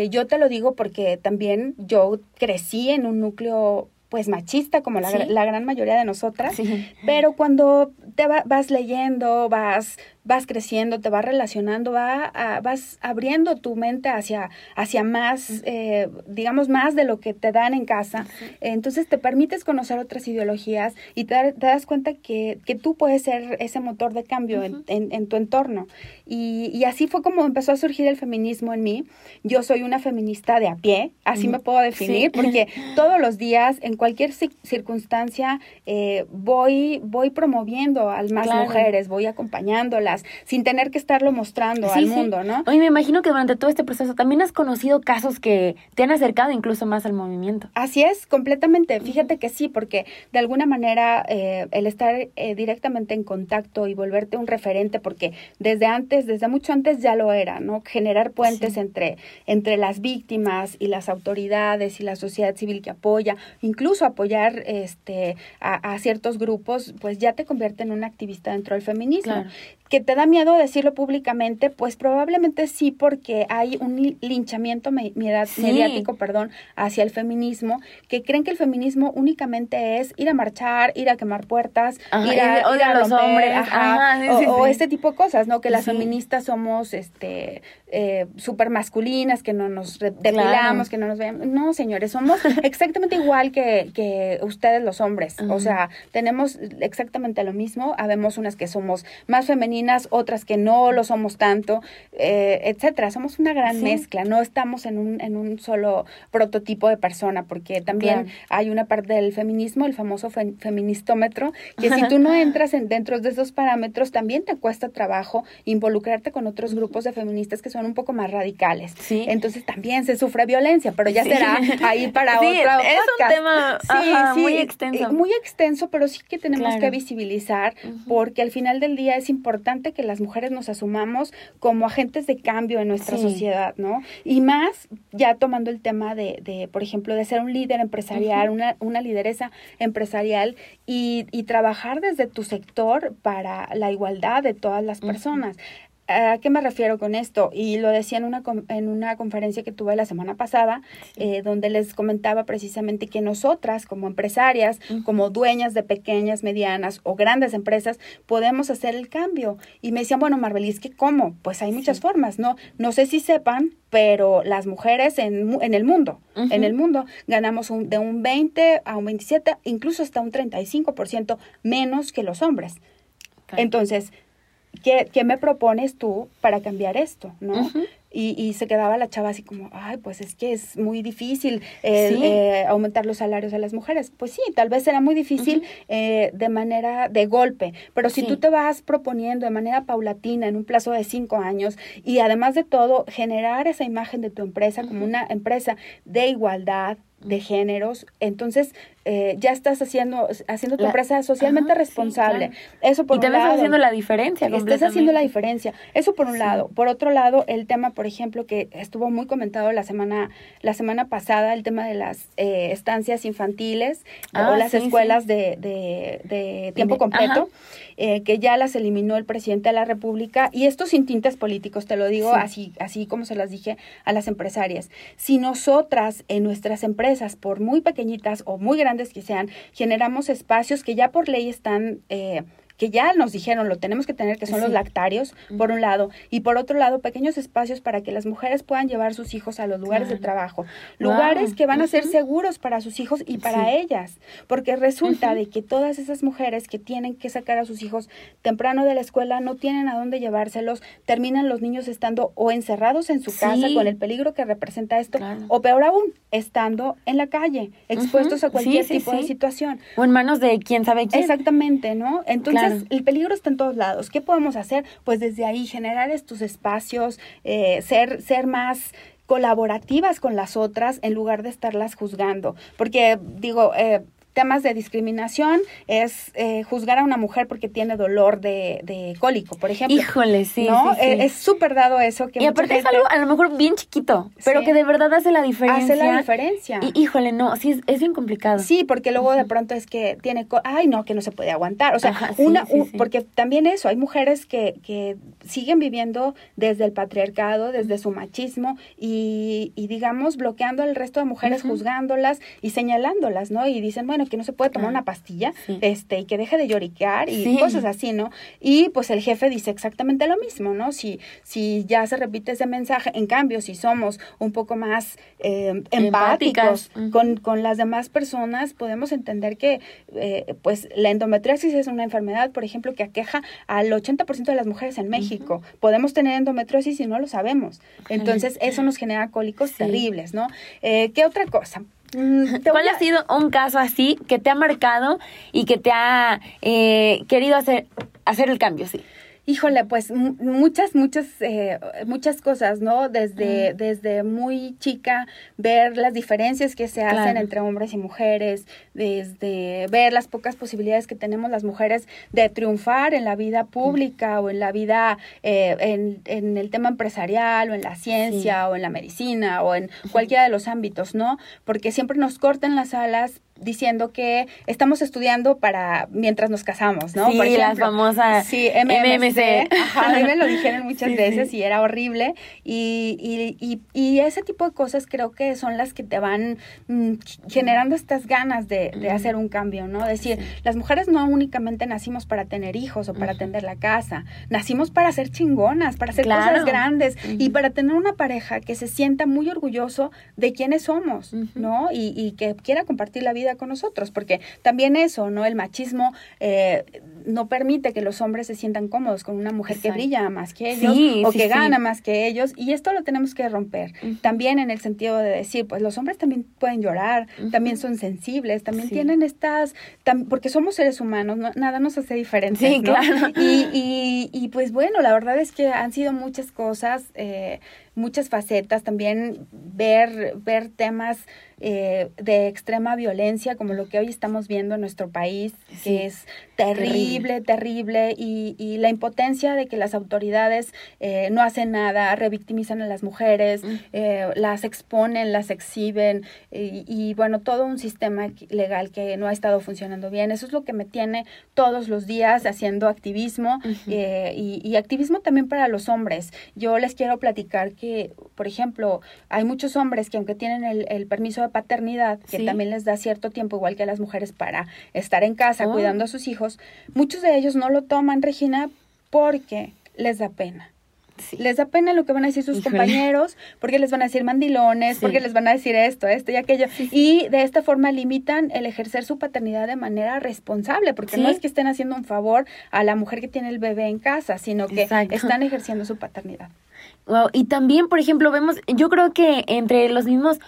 yo te lo digo porque también yo crecí en un núcleo pues machista como la, la gran mayoría de nosotras, pero cuando te vas leyendo, vas vas creciendo, te vas relacionando, va vas abriendo tu mente hacia, hacia más, eh, digamos, más de lo que te dan en casa. Entonces te permites conocer otras ideologías y te, das cuenta que, que, tú puedes ser ese motor de cambio en, en, tu entorno. Y, y, así fue como empezó a surgir el feminismo en mí. Yo soy una feminista de a pie, así me puedo definir, porque (laughs) todos los días, en cualquier circunstancia, eh, voy, voy promoviendo a más mujeres, voy acompañándolas sin tener que estarlo mostrando al mundo, ¿no?
Oye, me imagino que durante todo este proceso también has conocido casos que te han acercado incluso más al movimiento.
Así es, completamente. Fíjate que sí, porque de alguna manera eh, el estar eh, directamente en contacto y volverte un referente, porque desde antes, desde mucho antes ya lo era, ¿no? Generar puentes entre, entre las víctimas y las autoridades y la sociedad civil que apoya, incluso apoyar este, a, ciertos grupos, pues ya te convierte en un activista dentro del feminismo que te da miedo decirlo públicamente, pues probablemente sí, porque hay un linchamiento mediático, perdón, hacia el feminismo, que creen que el feminismo únicamente es ir a marchar, ir a quemar puertas, ir a, los hombres, o, este tipo de cosas, ¿no? Que las feministas somos, este, eh, súper masculinas, que no nos depilamos, que no nos veamos. No, señores, somos (laughs) exactamente igual que, que ustedes los hombres. O sea, tenemos exactamente lo mismo. Habemos unas que somos más femeninas, otras que no lo somos tanto, eh, etcétera. Somos una gran mezcla. No estamos en un, en un solo prototipo de persona, porque también hay una parte del feminismo, el famoso feministómetro, que si tú no entras en, dentro de esos parámetros, también te cuesta trabajo involucrarte con otros grupos de feministas que son un poco más radicales. Sí. Entonces también se sufre violencia, pero ya será ahí para sí, otra
Es un tema muy extenso.
Muy extenso, pero sí que tenemos que visibilizar porque al final del día es importante que las mujeres nos asumamos como agentes de cambio en nuestra sociedad, ¿no? Y más ya tomando el tema de, de por ejemplo, de ser un líder empresarial, una, una lideresa empresarial y, y trabajar desde tu sector para la igualdad de todas las personas ¿A qué me refiero con esto? Y lo decía en una, en una conferencia que tuve la semana pasada, eh, donde les comentaba precisamente que nosotras, como empresarias, como dueñas de pequeñas, medianas o grandes empresas, podemos hacer el cambio. Y me decían, bueno, Marbelis, ¿qué cómo? Pues hay muchas formas, ¿no? No sé si sepan, pero las mujeres en, en el mundo, en el mundo, ganamos un, de un 20 a un 27, incluso hasta un 35% menos que los hombres. Entonces, ¿qué, ¿qué, me propones tú para cambiar esto? ¿no? y, y, se quedaba la chava así como, ay, pues es que es muy difícil eh, eh, aumentar los salarios a las mujeres. Pues sí, tal vez será muy difícil eh, de manera de golpe, pero si tú te vas proponiendo de manera paulatina en un plazo de cinco años y además de todo generar esa imagen de tu empresa como una empresa de igualdad, de géneros, entonces eh, ya estás haciendo haciendo tu empresa socialmente responsable. Eso por
y te
un lado.
haciendo la diferencia.
Estás haciendo la diferencia. Eso por un lado. Por otro lado, el tema, por ejemplo, que estuvo muy comentado la semana la semana pasada, el tema de las eh, estancias infantiles o ah, las escuelas de, de, de, tiempo completo. Eh, que ya las eliminó el presidente de la República, y esto sin tintes políticos, te lo digo así, así como se las dije a las empresarias. Si nosotras en nuestras empresas, por muy pequeñitas o muy grandes que sean, generamos espacios que ya por ley están eh, que ya nos dijeron lo tenemos que tener, que son los lactarios, por un lado, y por otro lado, pequeños espacios para que las mujeres puedan llevar sus hijos a los lugares de trabajo, lugares que van a ser seguros para sus hijos y para ellas, porque resulta de que todas esas mujeres que tienen que sacar a sus hijos temprano de la escuela no tienen a dónde llevárselos, terminan los niños estando o encerrados en su casa con el peligro que representa esto, o peor aún, estando en la calle, expuestos a cualquier tipo de situación.
O en manos de quién sabe quién.
Exactamente, ¿no? Entonces, el peligro está en todos lados. ¿Qué podemos hacer? Pues desde ahí generar estos espacios, eh, ser, ser más colaborativas con las otras en lugar de estarlas juzgando. Porque digo, eh, temas de discriminación es eh, juzgar a una mujer porque tiene dolor de, de cólico, por ejemplo.
Híjole, sí.
¿no?
Sí, sí.
Es súper dado eso. Que
y aparte es algo a lo mejor bien chiquito, pero que de verdad hace la diferencia.
Hace la diferencia.
Y híjole, no, sí, es, bien complicado.
Sí, porque luego de pronto es que tiene, ay, no, que no se puede aguantar. O sea, una, porque también eso, hay mujeres que, que siguen viviendo desde el patriarcado, desde su machismo y, y digamos, bloqueando al resto de mujeres, juzgándolas y señalándolas, ¿no? Y dicen, bueno, que no se puede tomar una pastilla, este, y que deje de lloriquear y cosas así, ¿no? Y pues el jefe dice exactamente lo mismo, ¿no? Si, si ya se repite ese mensaje, en cambio, si somos un poco más eh, empáticos con, con, las demás personas, podemos entender que eh, pues la endometriosis es una enfermedad, por ejemplo, que aqueja al 80% de las mujeres en México. Podemos tener endometriosis y no lo sabemos. Entonces, eso nos genera cólicos terribles, ¿no? Eh, ¿Qué otra cosa?
Mm, ¿Cuál ha sido un caso así que te ha marcado y que te ha eh, querido hacer, hacer el cambio? Sí.
Híjole, pues muchas, muchas, eh, muchas cosas, ¿no? Desde, desde muy chica, ver las diferencias que se hacen entre hombres y mujeres, desde ver las pocas posibilidades que tenemos las mujeres de triunfar en la vida pública o en la vida, eh, en, en, el tema empresarial o en la ciencia o en la medicina o en cualquiera de los ámbitos, ¿no? Porque siempre nos cortan las alas diciendo que estamos estudiando para mientras nos casamos, ¿no?
Sí, Por ejemplo, la famosa
sí, MMC. Ajá, a mí me lo dijeron (laughs) muchas veces y era horrible. Y, y, y, ese tipo de cosas creo que son las que te van mm, generando estas ganas de, de, hacer un cambio, ¿no? Decir, las mujeres no únicamente nacimos para tener hijos o para atender la casa, nacimos para ser chingonas, para hacer cosas grandes y para tener una pareja que se sienta muy orgulloso de quiénes somos, ¿no? Y, y que quiera compartir la vida con nosotros, porque también eso, ¿no? El machismo eh, no permite que los hombres se sientan cómodos con una mujer que brilla más que ellos o que gana más que ellos, y esto lo tenemos que romper. También en el sentido de decir, pues los hombres también pueden llorar, también son sensibles, también tienen estas, porque somos seres humanos, nada nos hace diferente. Sí, claro. Y, y, y, pues bueno, la verdad es que han sido muchas cosas, eh, muchas facetas, también ver, ver temas eh, de extrema violencia como lo que hoy estamos viendo en nuestro país, que es terrible terrible, terrible, y, y, la impotencia de que las autoridades eh, no hacen nada, revictimizan a las mujeres, mm. eh, las exponen, las exhiben, y, bueno, todo un sistema legal que no ha estado funcionando bien. Eso es lo que me tiene todos los días haciendo activismo eh, y, y activismo también para los hombres. Yo les quiero platicar que, por ejemplo, hay muchos hombres que aunque tienen el, el permiso de paternidad, que también les da cierto tiempo, igual que a las mujeres, para estar en casa oh. cuidando a sus hijos, muchos de ellos no lo toman, Regina, porque les da pena. Les da pena lo que van a decir sus compañeros, porque les van a decir mandilones, porque les van a decir esto, esto y aquello. Y de esta forma limitan el ejercer su paternidad de manera responsable, porque no es que estén haciendo un favor a la mujer que tiene el bebé en casa, sino que están ejerciendo su paternidad.
Wow. Y también, por ejemplo, vemos, yo creo que entre los mismos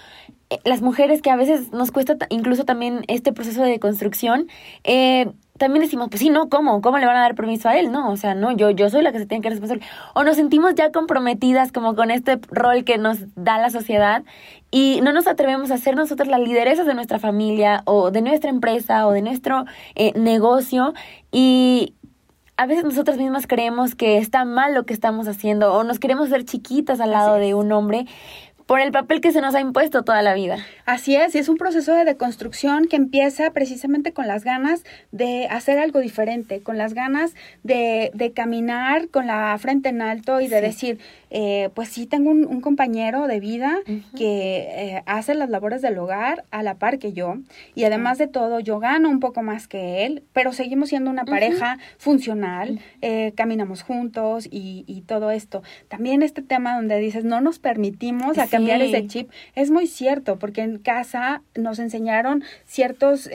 eh, las mujeres que a veces nos cuesta incluso también este proceso de construcción, eh, también decimos, pues sí, no, ¿cómo? ¿Cómo le van a dar permiso a él? No, o sea, no, yo, yo soy la que se tiene que responsable. O nos sentimos ya comprometidas como con este rol que nos da la sociedad y no nos atrevemos a ser nosotros las lideresas de nuestra familia o de nuestra empresa o de nuestro eh, negocio y a veces nosotras mismas creemos que está mal lo que estamos haciendo o nos queremos ver chiquitas al lado de un hombre por el papel que se nos ha impuesto toda la vida.
Así es, y es un proceso de deconstrucción que empieza precisamente con las ganas de hacer algo diferente, con las ganas de, de caminar con la frente en alto y de decir, eh, pues sí tengo un, compañero de vida que eh, hace las labores del hogar a la par que yo y además de todo yo gano un poco más que él, pero seguimos siendo una pareja funcional, eh, caminamos juntos y, y, todo esto. También este tema donde dices no nos permitimos a cambiar ese chip es muy cierto porque en casa nos enseñaron ciertos,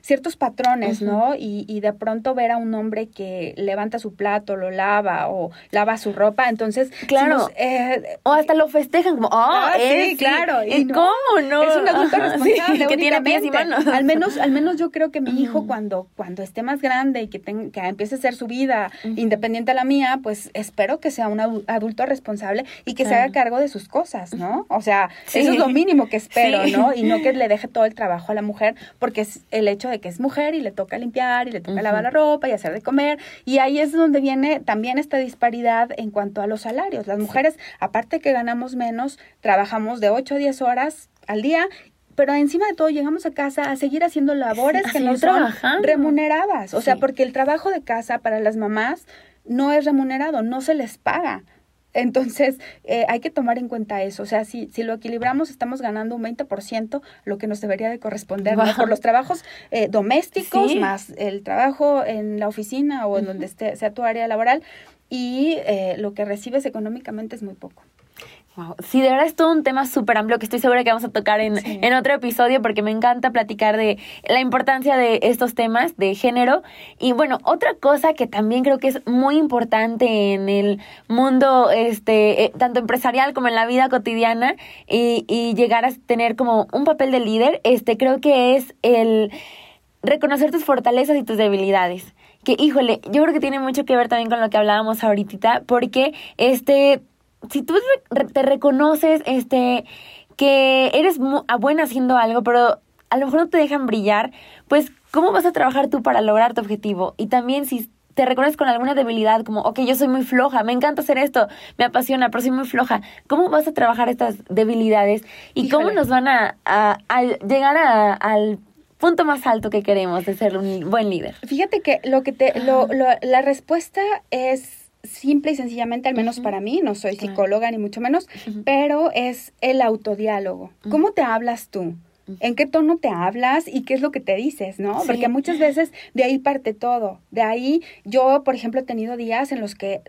ciertos patrones, ¿no? Y, y de pronto ver a un hombre que levanta su plato, lo lava o lava su ropa, entonces
Claro. Eh, o hasta lo festejan como, oh, ah, sí,
claro.
Y, cómo no?
Es un adulto (laughs) responsable. que tiene pies y manos. Al menos, al menos yo creo que mi hijo cuando, cuando esté más grande y que, que empiece a hacer su vida independiente a la mía, pues espero que sea un adulto responsable y que se haga cargo de sus cosas, ¿no? O sea, eso es lo mínimo que espero, ¿no? Y no que (laughs) le deje todo el trabajo a la mujer, porque es el hecho de que es mujer y le toca limpiar y le toca lavar la ropa y hacer de comer. Y ahí es donde viene también esta disparidad en cuanto a los salarios. Las mujeres, aparte que ganamos menos, trabajamos de 8 a 10 horas al día pero encima de todo llegamos a casa a seguir haciendo labores que no son remuneradas. O sea, porque el trabajo de casa para las mamás no es remunerado, no se les paga. Entonces, eh, hay que tomar en cuenta eso. O sea, si, si lo equilibramos, estamos ganando un 20% lo que nos debería de corresponder por los trabajos eh, domésticos, más el trabajo en la oficina o en donde esté, sea tu área laboral y eh, lo que recibes económicamente es muy poco.
Wow. Sí, de verdad es todo un tema súper amplio que estoy segura que vamos a tocar en, en, otro episodio porque me encanta platicar de la importancia de estos temas de género. Y bueno, otra cosa que también creo que es muy importante en el mundo, este, eh, tanto empresarial como en la vida cotidiana y, y llegar a tener como un papel de líder, este, creo que es el reconocer tus fortalezas y tus debilidades que híjole, yo creo que tiene mucho que ver también con lo que hablábamos ahorita, porque este, si tú te reconoces, este, que eres buena haciendo algo, pero a lo mejor no te dejan brillar, pues, ¿cómo vas a trabajar tú para lograr tu objetivo? Y también si te reconoces con alguna debilidad, como, ok, yo soy muy floja, me encanta hacer esto, me apasiona, pero soy muy floja. ¿Cómo vas a trabajar estas debilidades y cómo nos van a, llegar a, al punto más alto que queremos de ser un buen líder?
Fíjate que lo que te, lo, lo, la respuesta es simple y sencillamente, al menos para mí, no soy psicóloga ni mucho menos, pero es el autodiálogo. ¿Cómo te hablas tú? En qué tono te hablas y qué es lo que te dices, ¿no? Porque muchas veces de ahí parte todo. De ahí yo, por ejemplo, he tenido días en los que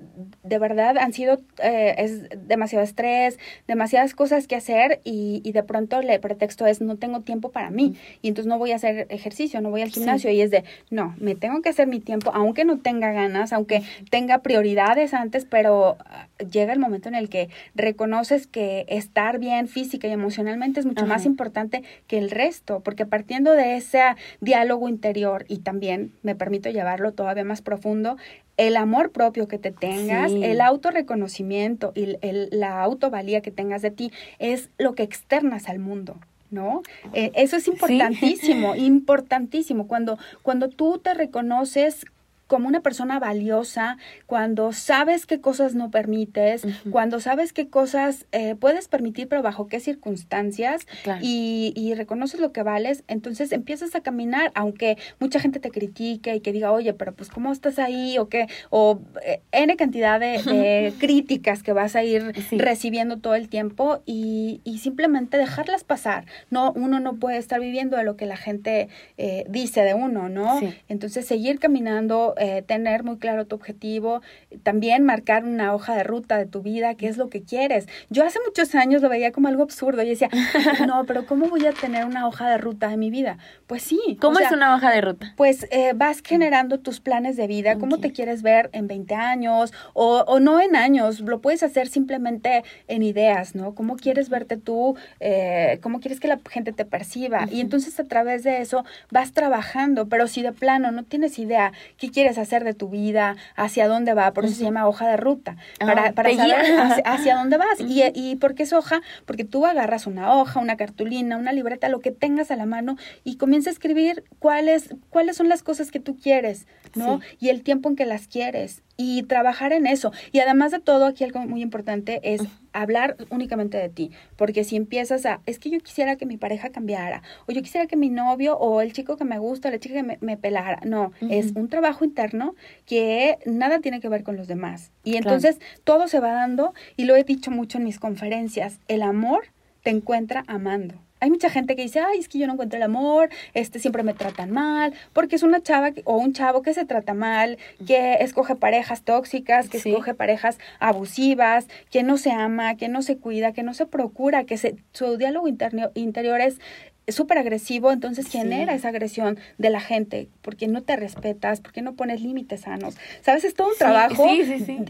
de verdad han sido, eh, es demasiado estrés, demasiadas cosas que hacer y, y, de pronto el pretexto es no tengo tiempo para mí y entonces no voy a hacer ejercicio, no voy al gimnasio. Y es de, no, me tengo que hacer mi tiempo, aunque no tenga ganas, aunque tenga prioridades antes, pero ah, llega el momento en el que reconoces que estar bien física y emocionalmente es mucho más importante que el resto, porque partiendo de ese diálogo interior y también me permito llevarlo todavía más profundo, el amor propio que te tengas, el autorreconocimiento y el, la autovalía que tengas de ti es lo que externas al mundo. ¿no? Eh, eso es importantísimo, (laughs) importantísimo. Cuando, cuando tú te reconoces como una persona valiosa, cuando sabes qué cosas no permites, cuando sabes qué cosas eh, puedes permitir, pero bajo qué circunstancias, y, y, reconoces lo que vales, entonces empiezas a caminar, aunque mucha gente te critique y que diga, oye, pero pues cómo estás ahí, o qué, o eh, N cantidad de, (laughs) críticas que vas a ir recibiendo todo el tiempo y, y, simplemente dejarlas pasar. No, uno no puede estar viviendo de lo que la gente eh, dice de uno, ¿no? Entonces seguir caminando eh, tener muy claro tu objetivo, también marcar una hoja de ruta de tu vida, qué es lo que quieres. Yo hace muchos años lo veía como algo absurdo y decía, (laughs) no, pero ¿cómo voy a tener una hoja de ruta de mi vida? Pues sí.
¿Cómo es una hoja de ruta?
Pues eh, vas generando tus planes de vida, cómo te quieres ver en 20 años o, o, no en años, lo puedes hacer simplemente en ideas, ¿no? ¿Cómo quieres verte tú? Eh, ¿Cómo quieres que la gente te perciba? Y entonces a través de eso vas trabajando, pero si de plano no tienes idea qué quieres hacer de tu vida, hacia dónde va, por eso se llama hoja de ruta, ah, para, para saber (laughs) hacia, dónde vas. y, ¿Y por qué es hoja? Porque tú agarras una hoja, una cartulina, una libreta, lo que tengas a la mano y comienza a escribir cuáles, cuáles son las cosas que tú quieres, ¿no? Y el tiempo en que las quieres y trabajar en eso. Y además de todo, aquí algo muy importante es hablar únicamente de ti, porque si empiezas a, es que yo quisiera que mi pareja cambiara, o yo quisiera que mi novio o el chico que me gusta, la chica que me, pelara, no, es un trabajo interno que nada tiene que ver con los demás. Y entonces todo se va dando, y lo he dicho mucho en mis conferencias, el amor te encuentra amando hay mucha gente que dice, ay, es que yo no encuentro el amor, este siempre me tratan mal, porque es una chava o un chavo que se trata mal, que escoge parejas tóxicas, que escoge parejas abusivas, que no se ama, que no se cuida, que no se procura, que se, su diálogo interno, interior es súper agresivo, entonces genera esa agresión de la gente, porque no te respetas, porque no pones límites sanos. ¿Sabes? Es todo un trabajo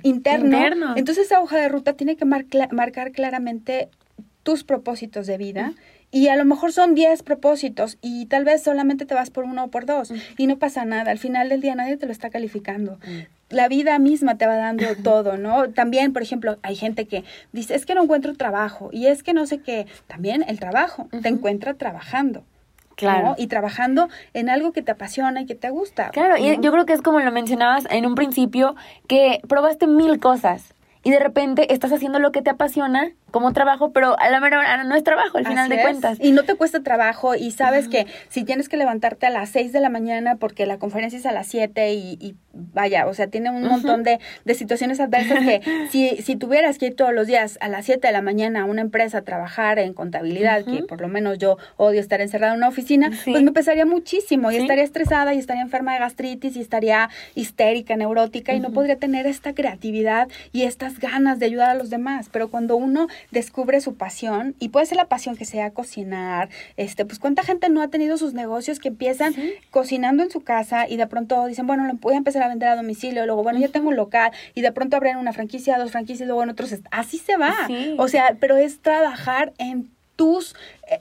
interno. interno. Entonces esa hoja de ruta tiene que marcar claramente tus propósitos de vida y a lo mejor son 10 propósitos y tal vez solamente te vas por uno o por dos y no pasa nada. Al final del día nadie te lo está calificando. La vida misma te va dando (laughs) todo, ¿no? También, por ejemplo, hay gente que dice, es que no encuentro trabajo y es que no sé qué. También el trabajo te encuentra trabajando. Claro. Y trabajando en algo que te apasiona y que te gusta.
Claro, y yo creo que es como lo mencionabas en un principio, que probaste mil cosas y de repente estás haciendo lo que te apasiona como trabajo, pero a la mera no es trabajo al final de cuentas.
Y no te cuesta trabajo y sabes que si tienes que levantarte a las 6 de la mañana porque la conferencia es a las 7 y, vaya, o sea, tiene un montón de, de, situaciones adversas que (laughs) si, si tuvieras que ir todos los días a las 7 de la mañana a una empresa a trabajar en contabilidad, que por lo menos yo odio estar encerrada en una oficina, pues me pesaría muchísimo y estaría estresada y estaría enferma de gastritis y estaría histérica, neurótica y no podría tener esta creatividad y estas ganas de ayudar a los demás. Pero cuando uno descubre su pasión y puede ser la pasión que sea cocinar, este, pues cuánta gente no ha tenido sus negocios que empiezan cocinando en su casa y de pronto dicen, bueno, lo voy a empezar a vender a domicilio, luego, bueno, ya tengo un local y de pronto abren una franquicia, dos franquicias, luego en otros, así se va. O sea, pero es trabajar en tus,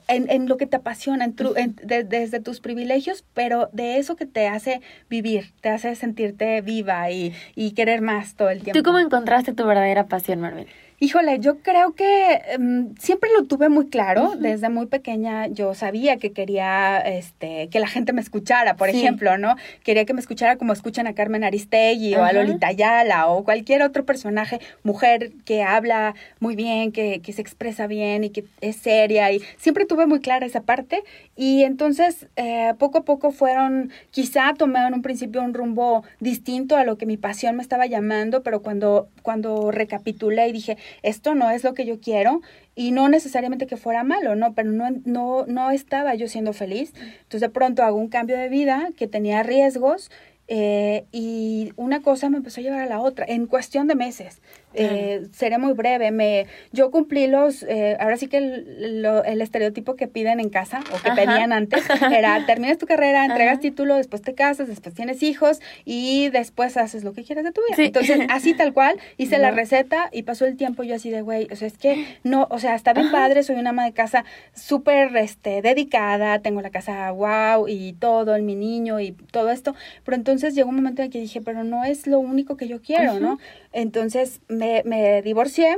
en, en, lo que te apasiona, en desde tus privilegios, pero de eso que te hace vivir, te hace sentirte viva y, y querer más todo el tiempo.
¿Tú cómo encontraste tu verdadera pasión, Marvel?
Híjole, yo creo que em, siempre lo tuve muy claro. Desde muy pequeña yo sabía que quería este, que la gente me escuchara, por ejemplo, ¿no? Quería que me escuchara como escuchan a Carmen Aristegui o a Lolita Ayala o cualquier otro personaje, mujer que habla muy bien, que, que se expresa bien y que es seria. Y siempre tuve muy clara esa parte. Y entonces, eh, poco a poco fueron, quizá tomé en un principio un rumbo distinto a lo que mi pasión me estaba llamando, pero cuando, cuando recapitulé y dije, esto no es lo que yo quiero y no necesariamente que fuera malo, no, pero no, no, no estaba yo siendo feliz. Entonces de pronto hago un cambio de vida que tenía riesgos eh, y una cosa me empezó a llevar a la otra en cuestión de meses. Eh, seré muy breve. Me, yo cumplí los, eh, ahora sí que el, el, estereotipo que piden en casa o que pedían antes era (laughs) terminas tu carrera, entregas título, después te casas, después tienes hijos y después haces lo que quieras de tu vida. Entonces, así tal cual, hice la receta y pasó el tiempo yo así de, güey, o sea, es que (gasps) no, o sea, está bien padre, soy una ama de casa súper este, dedicada, tengo la casa wow y todo, en mi niño y todo esto, pero entonces llegó un momento en que dije, pero no es lo único que yo quiero, ¿no? Entonces me, me divorcié.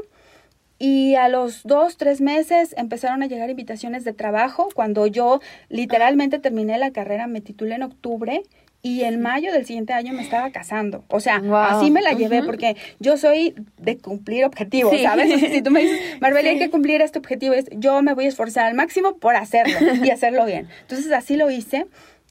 Y a los dos, tres meses empezaron a llegar invitaciones de trabajo. Cuando yo literalmente terminé la carrera, me titulé en octubre y en mayo del siguiente año me estaba casando. O sea, así me la llevé porque yo soy de cumplir objetivos, ¿sabes? si tú me dices, Marbella, hay que cumplir este objetivo, yo me voy a esforzar al máximo por hacerlo y hacerlo bien. Entonces así lo hice.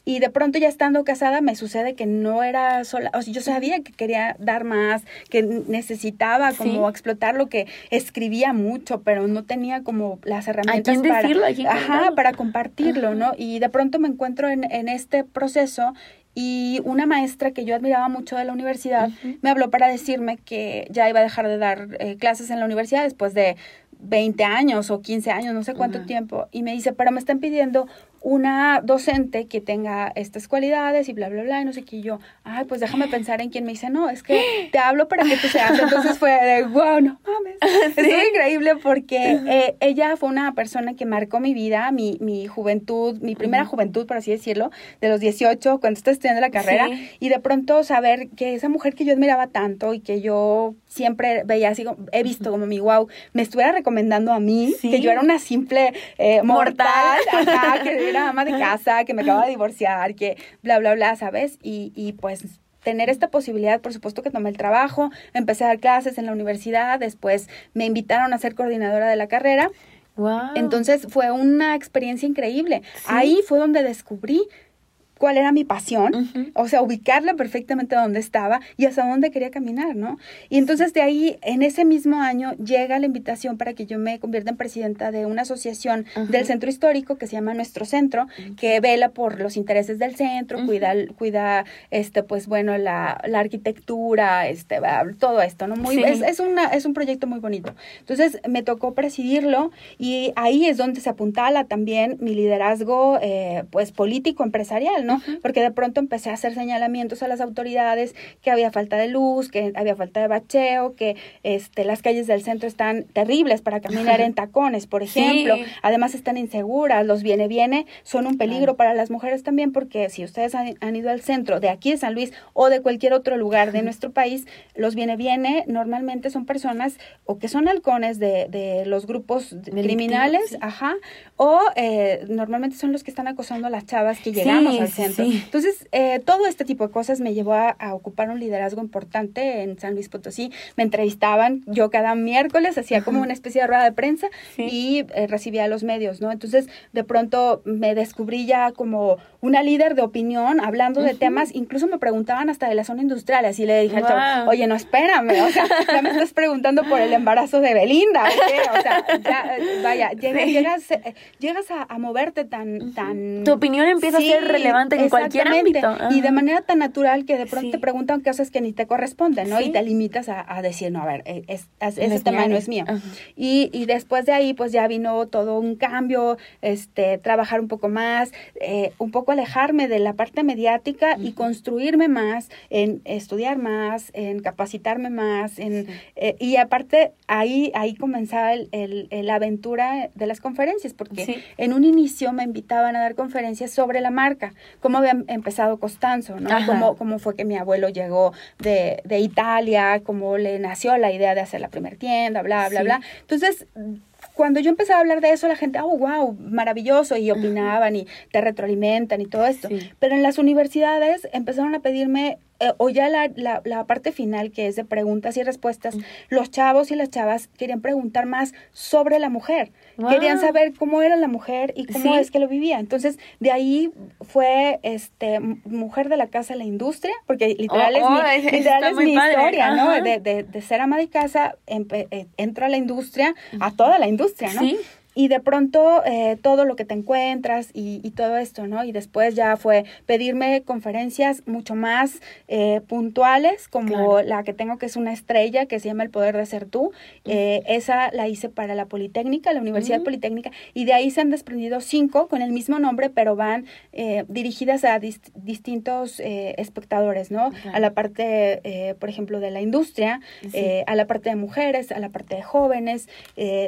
Y de pronto ya estando casada me sucede que no era sola, o sea, yo sabía que quería dar más, que necesitaba como explotar lo que escribía mucho, pero no tenía como las herramientas para, ajá, para compartirlo, ¿no? Y de pronto me encuentro en, en este proceso y una maestra que yo admiraba mucho de la universidad me habló para decirme que ya iba a dejar de dar eh, clases en la universidad después de 20 años o 15 años, no sé cuánto tiempo, y me dice, pero me están pidiendo una docente que tenga estas cualidades y bla, bla, bla, y no sé qué. yo, ay, pues déjame pensar en quién me dice, no, es que (gasps) te hablo para que tú seas. Entonces fue de, wow, no mames. (laughs) ¿Sí? Es increíble porque eh, ella fue una persona que marcó mi vida, mi, mi juventud, mi primera juventud, por así decirlo, de los 18, cuando estaba estudiando la carrera, y de pronto saber que esa mujer que yo admiraba tanto y que yo siempre veía así, he visto como mi wow, me estuviera recomendando a mí, que yo era una simple eh, mortal, mortal. que era ama de casa, que me acaba de divorciar, que bla, bla, bla, ¿sabes? Y, y pues tener esta posibilidad, por supuesto que tomé el trabajo, empecé a dar clases en la universidad, después me invitaron a ser coordinadora de la carrera. Wow. Entonces fue una experiencia increíble. Ahí fue donde descubrí cuál era mi pasión, o sea, ubicarla perfectamente donde estaba y hasta dónde quería caminar, ¿no? Y entonces de ahí, en ese mismo año, llega la invitación para que yo me convierta en presidenta de una asociación del centro histórico que se llama Nuestro Centro, que vela por los intereses del centro, cuida, cuida, este, pues bueno, la, la arquitectura, este, todo esto, ¿no? Muy, es, es, una, es un proyecto muy bonito. Entonces me tocó presidirlo y ahí es donde se apuntala también mi liderazgo, eh, pues político, empresarial, porque de pronto empecé a hacer señalamientos a las autoridades que había falta de luz, que había falta de bacheo, que este, las calles del centro están terribles para caminar en tacones, por ejemplo. Además están inseguras, los viene viene son un peligro para las mujeres también porque si ustedes han, ido al centro de aquí de San Luis o de cualquier otro lugar de nuestro país, los viene viene normalmente son personas o que son halcones de, de los grupos criminales, ajá, o eh, normalmente son los que están acosando a las chavas que llegamos al entonces, eh, todo este tipo de cosas me llevó a, ocupar un liderazgo importante en San Luis Potosí. Me entrevistaban, yo cada miércoles hacía como una especie de rueda de prensa y eh, recibía a los medios, ¿no? Entonces, de pronto me descubrí ya como una líder de opinión hablando de temas, incluso me preguntaban hasta de la zona industrial, así le dije al oye, no, espérame, o sea, ya me estás preguntando por el embarazo de Belinda, ¿o, sea, ya, eh, vaya, llegas, llegas, a, moverte tan, tan...
Tu opinión empieza a ser relevante en cualquier ámbito.
Y de manera tan natural que de pronto te preguntan cosas que ni te corresponden, ¿no? Y te limitas a, decir, no, a ver, e, es, ese tema no es mío. Y, y, después de ahí, pues ya vino todo un cambio, este, trabajar un poco más, eh, un poco alejarme de la parte mediática y construirme más, en estudiar más, en capacitarme más, en, eh, y aparte ahí, ahí comenzaba el, la aventura de las conferencias, porque en un inicio me invitaban a dar conferencias sobre la marca, cómo había empezado Costanzo, ¿no? Cómo, cómo, fue que mi abuelo llegó de, de, Italia, cómo le nació la idea de hacer la primera tienda, bla, bla, bla. Entonces, cuando yo empecé a hablar de eso, la gente, oh, wow, maravilloso, y opinaban y te retroalimentan y todo esto. Pero en las universidades empezaron a pedirme eh, o ya la, la, la, parte final que es de preguntas y respuestas, los chavos y las chavas querían preguntar más sobre la mujer. Querían saber cómo era la mujer y cómo es que lo vivía. Entonces, de ahí fue este mujer de la casa a la industria, porque literal es mi, (laughs) literal es mi historia, ¿no? De, de, de, ser ama de casa, eh, entro a la industria, a toda la industria, ¿no? Y de pronto eh, todo lo que te encuentras y, y, todo esto, ¿no? Y después ya fue pedirme conferencias mucho más eh, puntuales, como la que tengo que es una estrella, que se llama El Poder de Ser Tú. Eh, esa la hice para la Politécnica, la Universidad Politécnica, y de ahí se han desprendido cinco con el mismo nombre, pero van dirigidas a distintos espectadores, ¿no? A la parte, por ejemplo, de la industria, a la parte de mujeres, a la parte de jóvenes,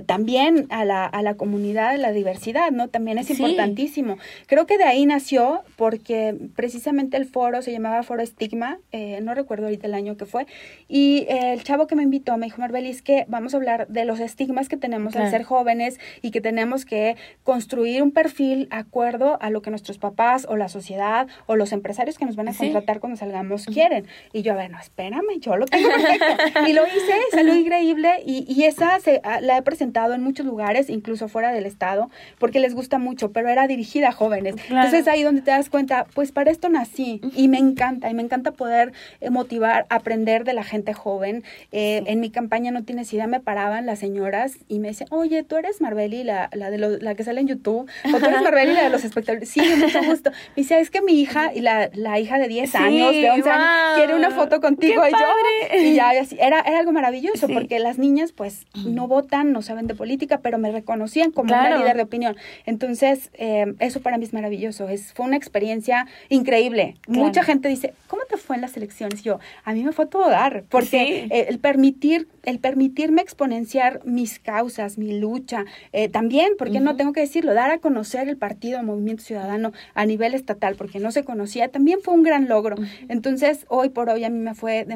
también a la, a la comunidad, la diversidad, ¿no? También es importantísimo. Creo que de ahí nació porque precisamente el foro se llamaba Foro Estigma, eh, no recuerdo ahorita el año que fue, y el chavo que me invitó me dijo, Marbeli, es que vamos a hablar de los estigmas que tenemos al ser jóvenes y que tenemos que construir un perfil acuerdo a lo que nuestros papás o la sociedad o los empresarios que nos van a contratar cuando salgamos quieren. Y yo, a ver, no, espérame, yo lo tengo perfecto. y lo hice, salió (laughs) increíble y, y esa se, la he presentado en muchos lugares, incluso fuera del estado, porque les gusta mucho, pero era dirigida a jóvenes. Entonces ahí donde te das cuenta, pues para esto nací y me encanta, y me encanta poder eh, motivar, aprender de la gente joven. Eh, en mi campaña No Tienes Idea me paraban las señoras y me decían, oye, tú eres Marbeli, la, la, de la que sale en YouTube, o tú eres Marbeli, la de los espectadores. Sí, mucho gusto. Me decía, es que mi hija, y la, la hija de 10 años, de 11 años, quiere una foto contigo. y yo, y ya, era, era algo maravilloso, porque las niñas, pues, no votan, no saben de política, pero me reconocían como una líder de opinión. Entonces, eh, eso para mí es maravilloso. Es, fue una experiencia increíble. Mucha gente dice, ¿cómo te fue en las elecciones? Yo, a mí me fue todo dar, porque el permitir el permitirme exponenciar mis causas, mi lucha, eh, también, porque no tengo que decirlo, dar a conocer el partido Movimiento Ciudadano a nivel estatal, porque no se conocía, también fue un gran logro. Entonces, hoy por hoy a mí me fue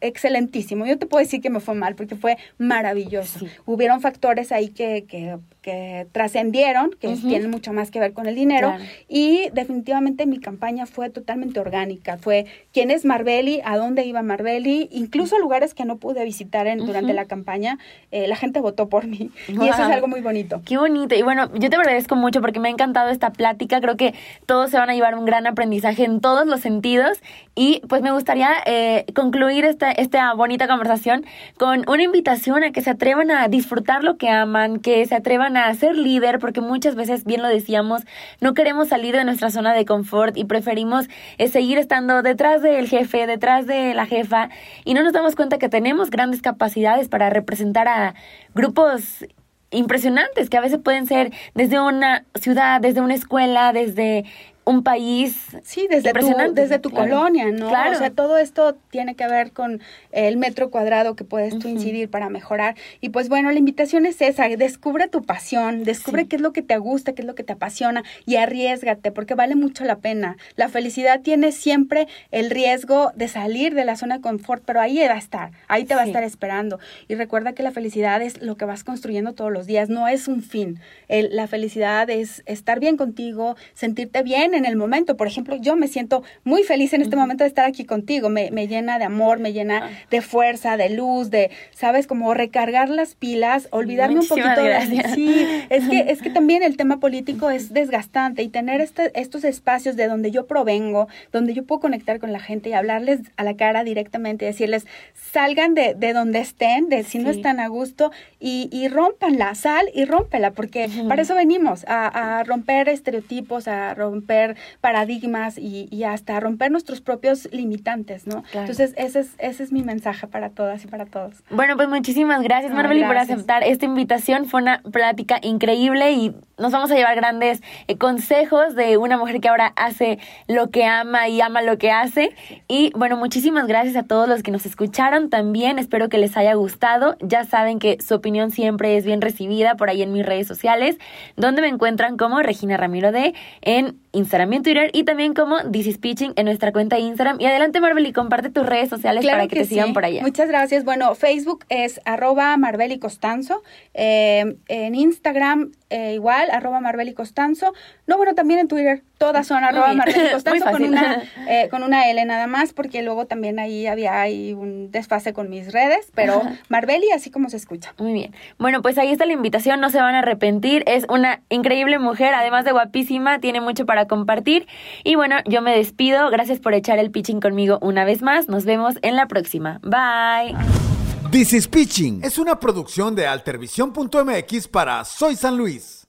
excelentísimo. Yo te puedo decir que me fue mal, porque fue maravilloso. Hubieron factores ahí que, que que trascendieron, que tienen mucho más que ver con el dinero. Y definitivamente mi campaña fue totalmente orgánica. Fue quién es Marbelli, a dónde iba Marbelli, incluso lugares que no pude visitar en, durante la campaña, eh, la gente votó por mí. Y eso es algo muy bonito.
Qué bonito. Y bueno, yo te agradezco mucho porque me ha encantado esta plática. Creo que todos se van a llevar un gran aprendizaje en todos los sentidos. Y pues me gustaría eh, concluir esta, esta bonita conversación con una invitación a que se atrevan a disfrutar lo que aman, que se atrevan a ser líder, porque muchas veces, bien lo decíamos, no queremos salir de nuestra zona de confort y preferimos eh, seguir estando detrás del jefe, detrás de la jefa, y no nos damos cuenta que tenemos grandes capacidades para representar a grupos impresionantes que a veces pueden ser desde una ciudad, desde una escuela, desde un país
sí desde tu, desde tu colonia no claro. o sea todo esto tiene que ver con el metro cuadrado que puedes tú incidir para mejorar. Y pues bueno la invitación es esa descubre tu pasión descubre qué es lo que te gusta qué es lo que te apasiona y arriesgate porque vale mucho la pena. La felicidad tiene siempre el riesgo de salir de la zona de confort pero ahí va a estar ahí te va a estar esperando. Y recuerda que la felicidad es lo que vas construyendo todos los días no es un fin. La felicidad es estar bien contigo sentirte bien en el momento. Por ejemplo, yo me siento muy feliz en este momento de estar aquí contigo. Me, me llena de amor, me llena ah. de fuerza, de luz, de, ¿sabes? Como recargar las pilas, olvidarme un poquito de... Sí, es que, es que también el tema político es desgastante y tener este, estos espacios de donde yo provengo, donde yo puedo conectar con la gente y hablarles a la cara directamente, decirles, salgan de, de donde estén, de si no están a gusto y, y rompanla, sal y rómpela, porque para eso venimos, a, a romper estereotipos, a romper paradigmas y, hasta romper nuestros propios limitantes, ¿no? Entonces, ese es, ese es mi mensaje para todas y para todos.
Bueno, pues muchísimas gracias, Marvel, por aceptar esta invitación. Fue una plática increíble y nos vamos a llevar grandes eh, consejos de una mujer que ahora hace lo que ama y ama lo que hace. Y bueno, muchísimas gracias a todos los que nos escucharon también. Espero que les haya gustado. Ya saben que su opinión siempre es bien recibida por ahí en mis redes sociales, donde me encuentran como Regina Ramiro de en Instagram y en Twitter y también como This is Pitching en nuestra cuenta de Instagram. Y adelante, Marvel, y comparte tus redes sociales para que, te sigan por allá.
Muchas gracias. Bueno, Facebook es arroba Marbeli Costanzo. Eh, en Instagram eh, igual, arroba Marbeli Costanzo. No, bueno, también en Twitter, todas son arroba Marbeli (laughs) Costanzo con una, (laughs) eh, con una L nada más, porque luego también ahí había ahí un desfase con mis redes, pero Marbeli así como se escucha.
Muy bien. Bueno, pues ahí está la invitación, no se van a arrepentir. Es una increíble mujer, además de guapísima, tiene mucho para compartir. Y bueno, yo me despido. Gracias por echar el pitching conmigo una vez más. Nos vemos en la próxima. Bye.
This is Pitching es una producción de altervisión.mx para Soy San Luis.